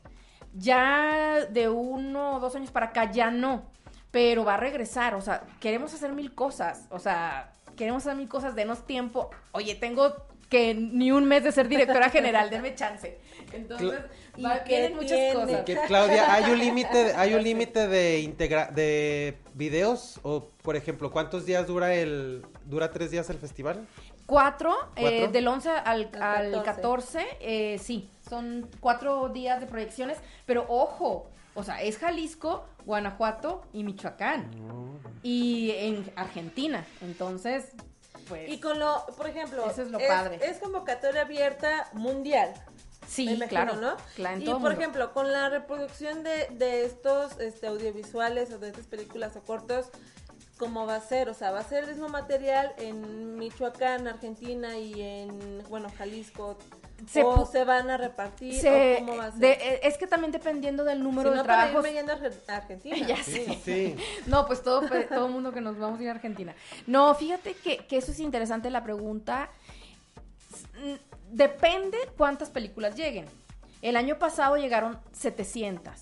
Ya de uno o dos años para acá ya no, pero va a regresar, o sea, queremos hacer mil cosas, o sea, queremos hacer mil cosas, denos tiempo. Oye, tengo que ni un mes de ser directora [laughs] general, denme chance. Entonces, ¿Y va- vienen muchas tiene? cosas. Que, Claudia, ¿hay un límite hay un [laughs] límite de integra de videos o por ejemplo, cuántos días dura el dura tres días el festival? Cuatro, eh, del 11 al, Al al 14, eh, sí, son cuatro días de proyecciones, pero ojo, o sea, es Jalisco, Guanajuato y Michoacán, y en Argentina, entonces, pues, Y con lo, por ejemplo, Eso es lo padre. es convocatoria abierta mundial. sí, imagino, claro, ¿no? claro, y por mundo. ejemplo, con la reproducción de, de estos este, audiovisuales o de estas películas o cortos, ¿cómo va a ser? O sea, ¿va a ser el mismo material en Michoacán, Argentina y en, bueno, Jalisco? Se ¿O se van a repartir? Se- ¿O cómo va a ser? de- eh, es que también dependiendo del número si no, de para trabajos... irme yendo a Arge- a Argentina. [laughs] Ya sé. Sí. [laughs] No, pues todo, pues, todo el mundo que nos vamos a ir a Argentina. No, fíjate que, que eso es interesante la pregunta. Mm, Depende cuántas películas lleguen. El año pasado llegaron 700.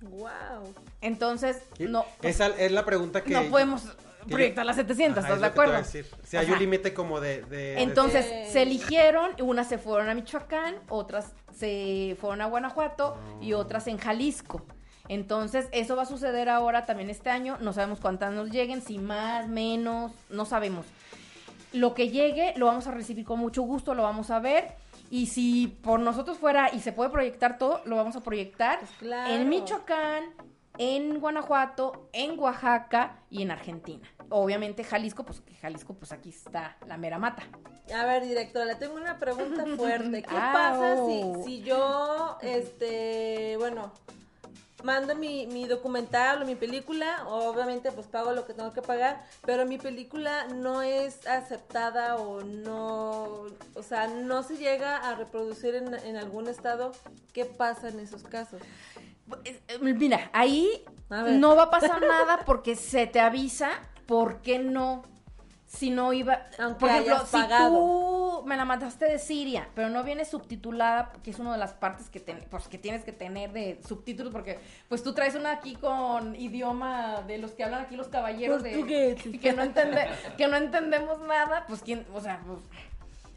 Wow. Entonces, no, Esa es la pregunta que no podemos proyectar las 700, Ajá, ¿estás es de lo que te iba a acuerdo? decir. Si hay Ajá. un límite como de, de- Entonces, se eligieron, unas se fueron a Michoacán, otras se fueron a Guanajuato y otras en Jalisco. Entonces, eso va a suceder ahora también este año. No sabemos cuántas nos lleguen, si más, menos, no sabemos. Lo que llegue lo vamos a recibir con mucho gusto, lo vamos a ver. Y si por nosotros fuera y se puede proyectar todo, lo vamos a proyectar Pues claro. en Michoacán, en Guanajuato, en Oaxaca y en Argentina. Obviamente Jalisco, pues que Jalisco, pues aquí está la mera mata. A ver, directora, le tengo una pregunta [laughs] fuerte. ¿Qué Au. pasa si, si yo, este, bueno, mando mi, mi documental o mi película? Obviamente, pues pago lo que tengo que pagar, pero mi película no es aceptada o no, o sea, no se llega a reproducir en, en algún estado. ¿Qué pasa en esos casos? Eh, Mira, ahí no va a pasar nada porque se te avisa por qué no. Si no iba. Aunque por ejemplo, hayas si pagado. tú me la mandaste de Siria, pero no viene subtitulada, que es una de las partes que, ten- pues, que tienes que tener de subtítulos, porque pues tú traes una aquí con idioma de los que hablan aquí los caballeros de que no que no entendemos nada, pues quién, o sea, pues,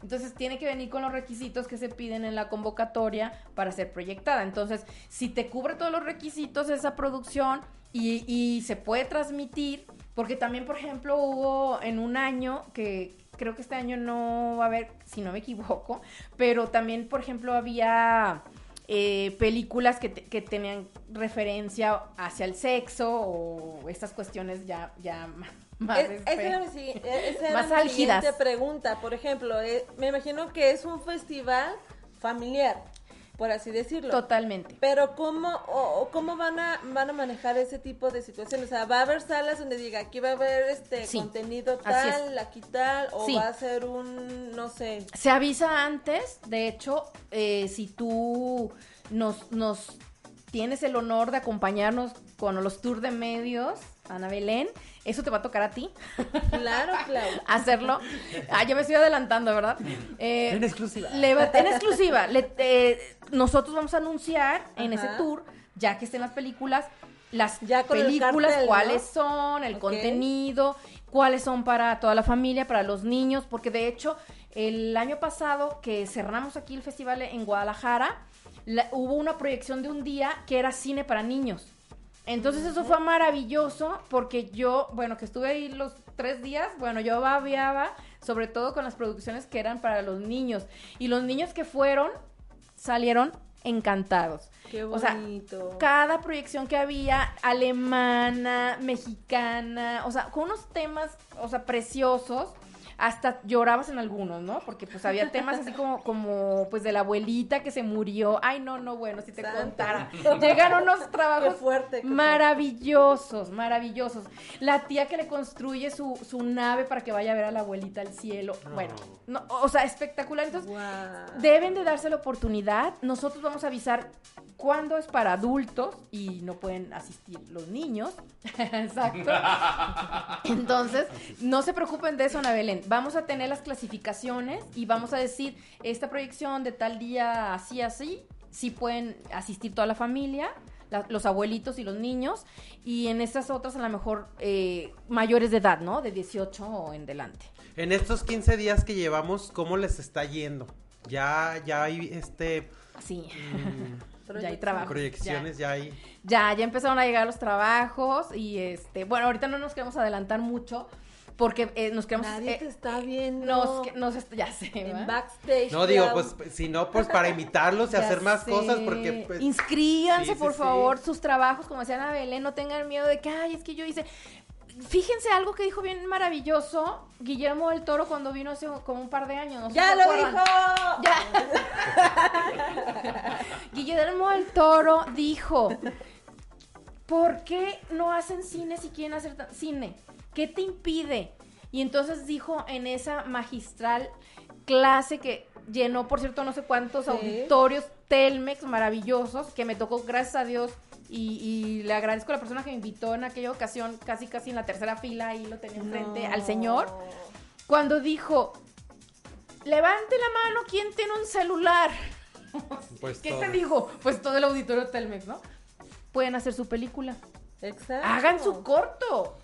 entonces tiene que venir con los requisitos que se piden en la convocatoria para ser proyectada. Entonces, si te cubre todos los requisitos esa producción y, se puede transmitir, porque también, por ejemplo, hubo en un año que creo que este año no va a haber, si no me equivoco, pero también, por ejemplo, había eh, películas que, te- que tenían referencia hacia el sexo o estas cuestiones ya, ya más... Es- esa era si- eh, esa era más mi álgidas. siguiente pregunta. Por ejemplo, eh, me imagino que es un festival familiar, por así decirlo. Totalmente. Pero ¿cómo, o, cómo van, a, van a manejar ese tipo de situaciones? O sea, ¿va a haber salas donde diga, aquí va a haber este Sí, contenido tal, aquí tal, o Sí. va a ser un, no sé, Se avisa antes, de hecho, eh, si tú nos, nos tienes el honor de acompañarnos con los tours de medios, Ana Belén, eso te va a tocar a ti, claro, claro. hacerlo. Ah, ya me estoy adelantando, ¿verdad? Eh, En exclusiva. le va- en exclusiva. le- eh, nosotros vamos a anunciar en ese tour, ya que estén las películas, las Ya películas, cartel, ¿no? cuáles son, el contenido, cuáles son para toda la familia, para los niños, porque de hecho el año pasado que cerramos aquí el festival en Guadalajara, la- hubo una proyección de un día que era cine para niños. Entonces eso fue maravilloso porque yo, bueno, que estuve ahí los tres días, bueno, yo babeaba, sobre todo con las producciones que eran para los niños. Y los niños que fueron salieron encantados. Qué O sea, bonito. Cada proyección que había, alemana, mexicana, o sea, con unos temas, o sea, preciosos. Hasta llorabas en algunos, ¿no? Porque pues había temas así como, como pues de la abuelita que se murió. Ay, no, no, bueno, si te contara. Llegaron unos trabajos Qué fuerte, qué maravillosos, maravillosos. La tía que le construye su, su nave para que vaya a ver a la abuelita al cielo. Bueno, no, o sea, espectacular. Entonces. Deben de darse la oportunidad. Nosotros vamos a avisar cuándo es para adultos y no pueden asistir los niños. [laughs] Exacto. [laughs] Entonces, no se preocupen de eso, Ana Belén. Vamos a tener las clasificaciones y vamos a decir esta proyección de tal día así, así. Sí pueden asistir toda la familia, la- los abuelitos y los niños. Y en estas otras, a lo mejor, eh, mayores de edad, ¿no? De 18 o en delante. En estos 15 días que llevamos, ¿cómo les está yendo? Ya, ya hay este Sí. mm, [laughs] ya hay trabajo. proyecciones, ya hay. Ya, ya empezaron a llegar los trabajos y este, bueno, ahorita no nos queremos adelantar mucho porque eh, nos queremos Nadie eh, te está viendo. nos, nos ya sé, en ¿va? backstage. No digo, ya- pues si no, pues para invitarlos y [laughs] hacer más sé. cosas, porque pues, inscríbanse Sí, sí, por sí. favor sus trabajos, como decía Ana Belén, no tengan miedo de que ay, es que yo hice Fíjense algo que dijo bien maravilloso Guillermo del Toro cuando vino hace como un par de años. no ¡Ya lo acuerdan. dijo! Ya. [laughs] Guillermo del Toro dijo, ¿por qué no hacen cine si quieren hacer cine? ¿Qué te impide? Y entonces dijo en esa magistral clase que llenó, por cierto, no sé cuántos Sí. auditorios Telmex maravillosos, que me tocó, gracias a Dios, y, y le agradezco a la persona que me invitó en aquella ocasión, casi casi en la tercera fila, ahí lo tenía enfrente No. al señor, cuando dijo, levante la mano, ¿quién tiene un celular? [laughs] pues ¿Qué todo. te digo? Pues todo el auditorio Telmex, ¿no? Pueden hacer su película. Exacto. Hagan su corto.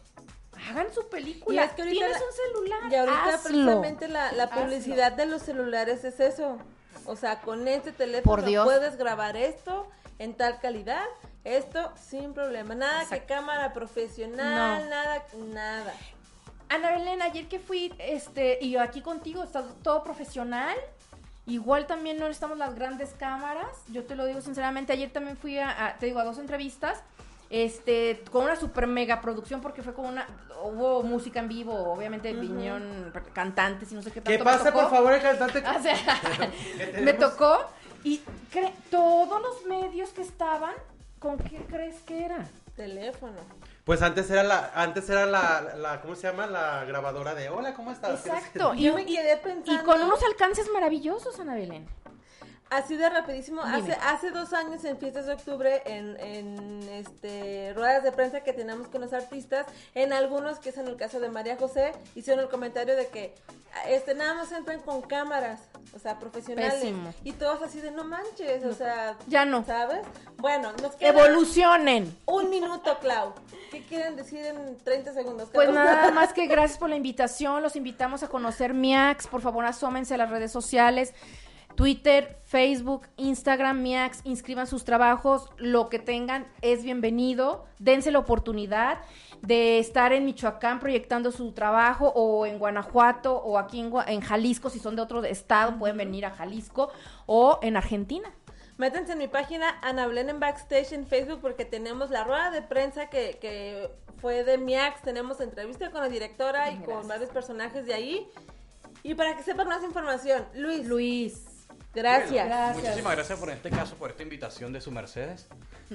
Hagan su Y película. es que ahorita Tienes la- un celular. Y ahorita hazlo. precisamente la, la Hazlo. publicidad de los celulares es eso. O sea, con este teléfono Por Dios. puedes grabar esto en tal calidad, esto sin problema. Nada Exacto. que cámara profesional, No. nada, nada. Ana Belén, ayer que fui, este, y aquí contigo, está todo profesional. Igual también no necesitamos las grandes cámaras. Yo te lo digo sinceramente. Ayer también fui a, a- te digo, a dos entrevistas. Este, con una super mega producción porque fue con una, hubo música en vivo, obviamente vinieron cantantes y no sé qué Que tanto. pase, tocó. por favor, el cantante. [laughs] O sea, [laughs] me tocó y cre- todos los medios que estaban, ¿con qué crees que era? Teléfono. Pues antes era la, antes era la, la, ¿cómo se llama? La grabadora de Hola, ¿cómo estás? Exacto. [laughs] Yo Y, me y- quedé y pensando. con unos alcances maravillosos, Ana Belén. Así de rapidísimo, hace, Dime. hace dos años en Fiestas de Octubre, en, en este, ruedas de prensa que teníamos con los artistas, en algunos, que es en el caso de María José, hicieron el comentario de que este nada más entran con cámaras, o sea, profesionales. Pésimo. Y todos así de no manches, o sea, Ya no. ¿sabes? Bueno, nos queda Evolucionen. un minuto, Clau. ¿Qué quieren decir en 30 segundos? Pues nada más [laughs] que gracias por la invitación. Los invitamos a conocer Miax. Por favor, asómense a las redes sociales. Twitter, Facebook, Instagram, Miax, inscriban sus trabajos, lo que tengan es bienvenido, dense la oportunidad de estar en Michoacán proyectando su trabajo o en Guanajuato o aquí en, en Jalisco, si son de otro estado pueden venir a Jalisco o en Argentina. Métanse en mi página Ana Belén en Backstage en Facebook porque tenemos la rueda de prensa que, que fue de Miax. Tenemos entrevista con la directora y con varios personajes de ahí. Y para que sepan más información, Luis, Luis. Gracias. Gracias. Muchísimas gracias por este caso, por esta invitación de su Mercedes.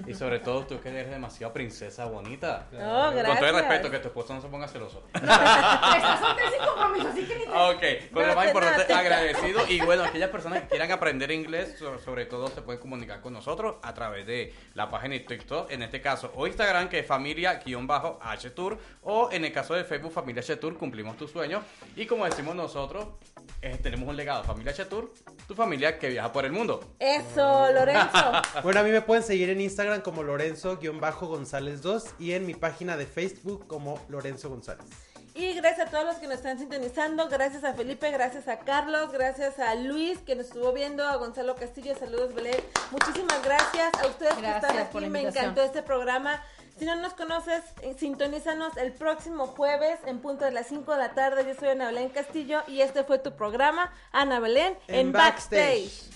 Y sobre todo tú que eres demasiado princesa bonita. No, Con todo el gracias. respeto, que tu esposo no se ponga celoso. Estás soltera sin compromiso, así que ni te- Ok, lo No más te importante, mates. agradecido. Y bueno, aquellas personas que quieran aprender inglés, so- sobre todo se pueden comunicar con nosotros a través de la página de TikTok, en este caso, o Instagram, que es familia-h-tour, o en el caso de Facebook, familia h-tour, cumplimos tu sueño. Y como decimos nosotros, eh, tenemos un legado, familia h-tour, tu familia que viaja por el mundo. Eso, Lorenzo. [laughs] Bueno, a mí me pueden seguir en Instagram como Lorenzo-González 2 y en mi página de Facebook como Lorenzo González. Y gracias a todos los que nos están sintonizando, gracias a Felipe, gracias a Carlos, gracias a Luis que nos estuvo viendo, a Gonzalo Castillo, saludos Belén. Muchísimas gracias a ustedes que Gracias están por aquí, la me encantó este programa. Si no nos conoces, eh, sintonízanos el próximo jueves en punto de las 5 de la tarde. Yo soy Ana Belén Castillo y este fue tu programa, Ana Belén en, En Backstage. Backstage.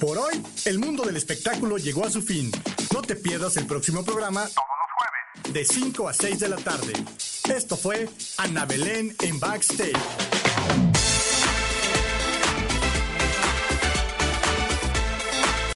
Por hoy, el mundo del espectáculo llegó a su fin. No te pierdas el próximo programa todos los jueves de 5 a 6 de la tarde. Esto fue Ana Belén en Backstage.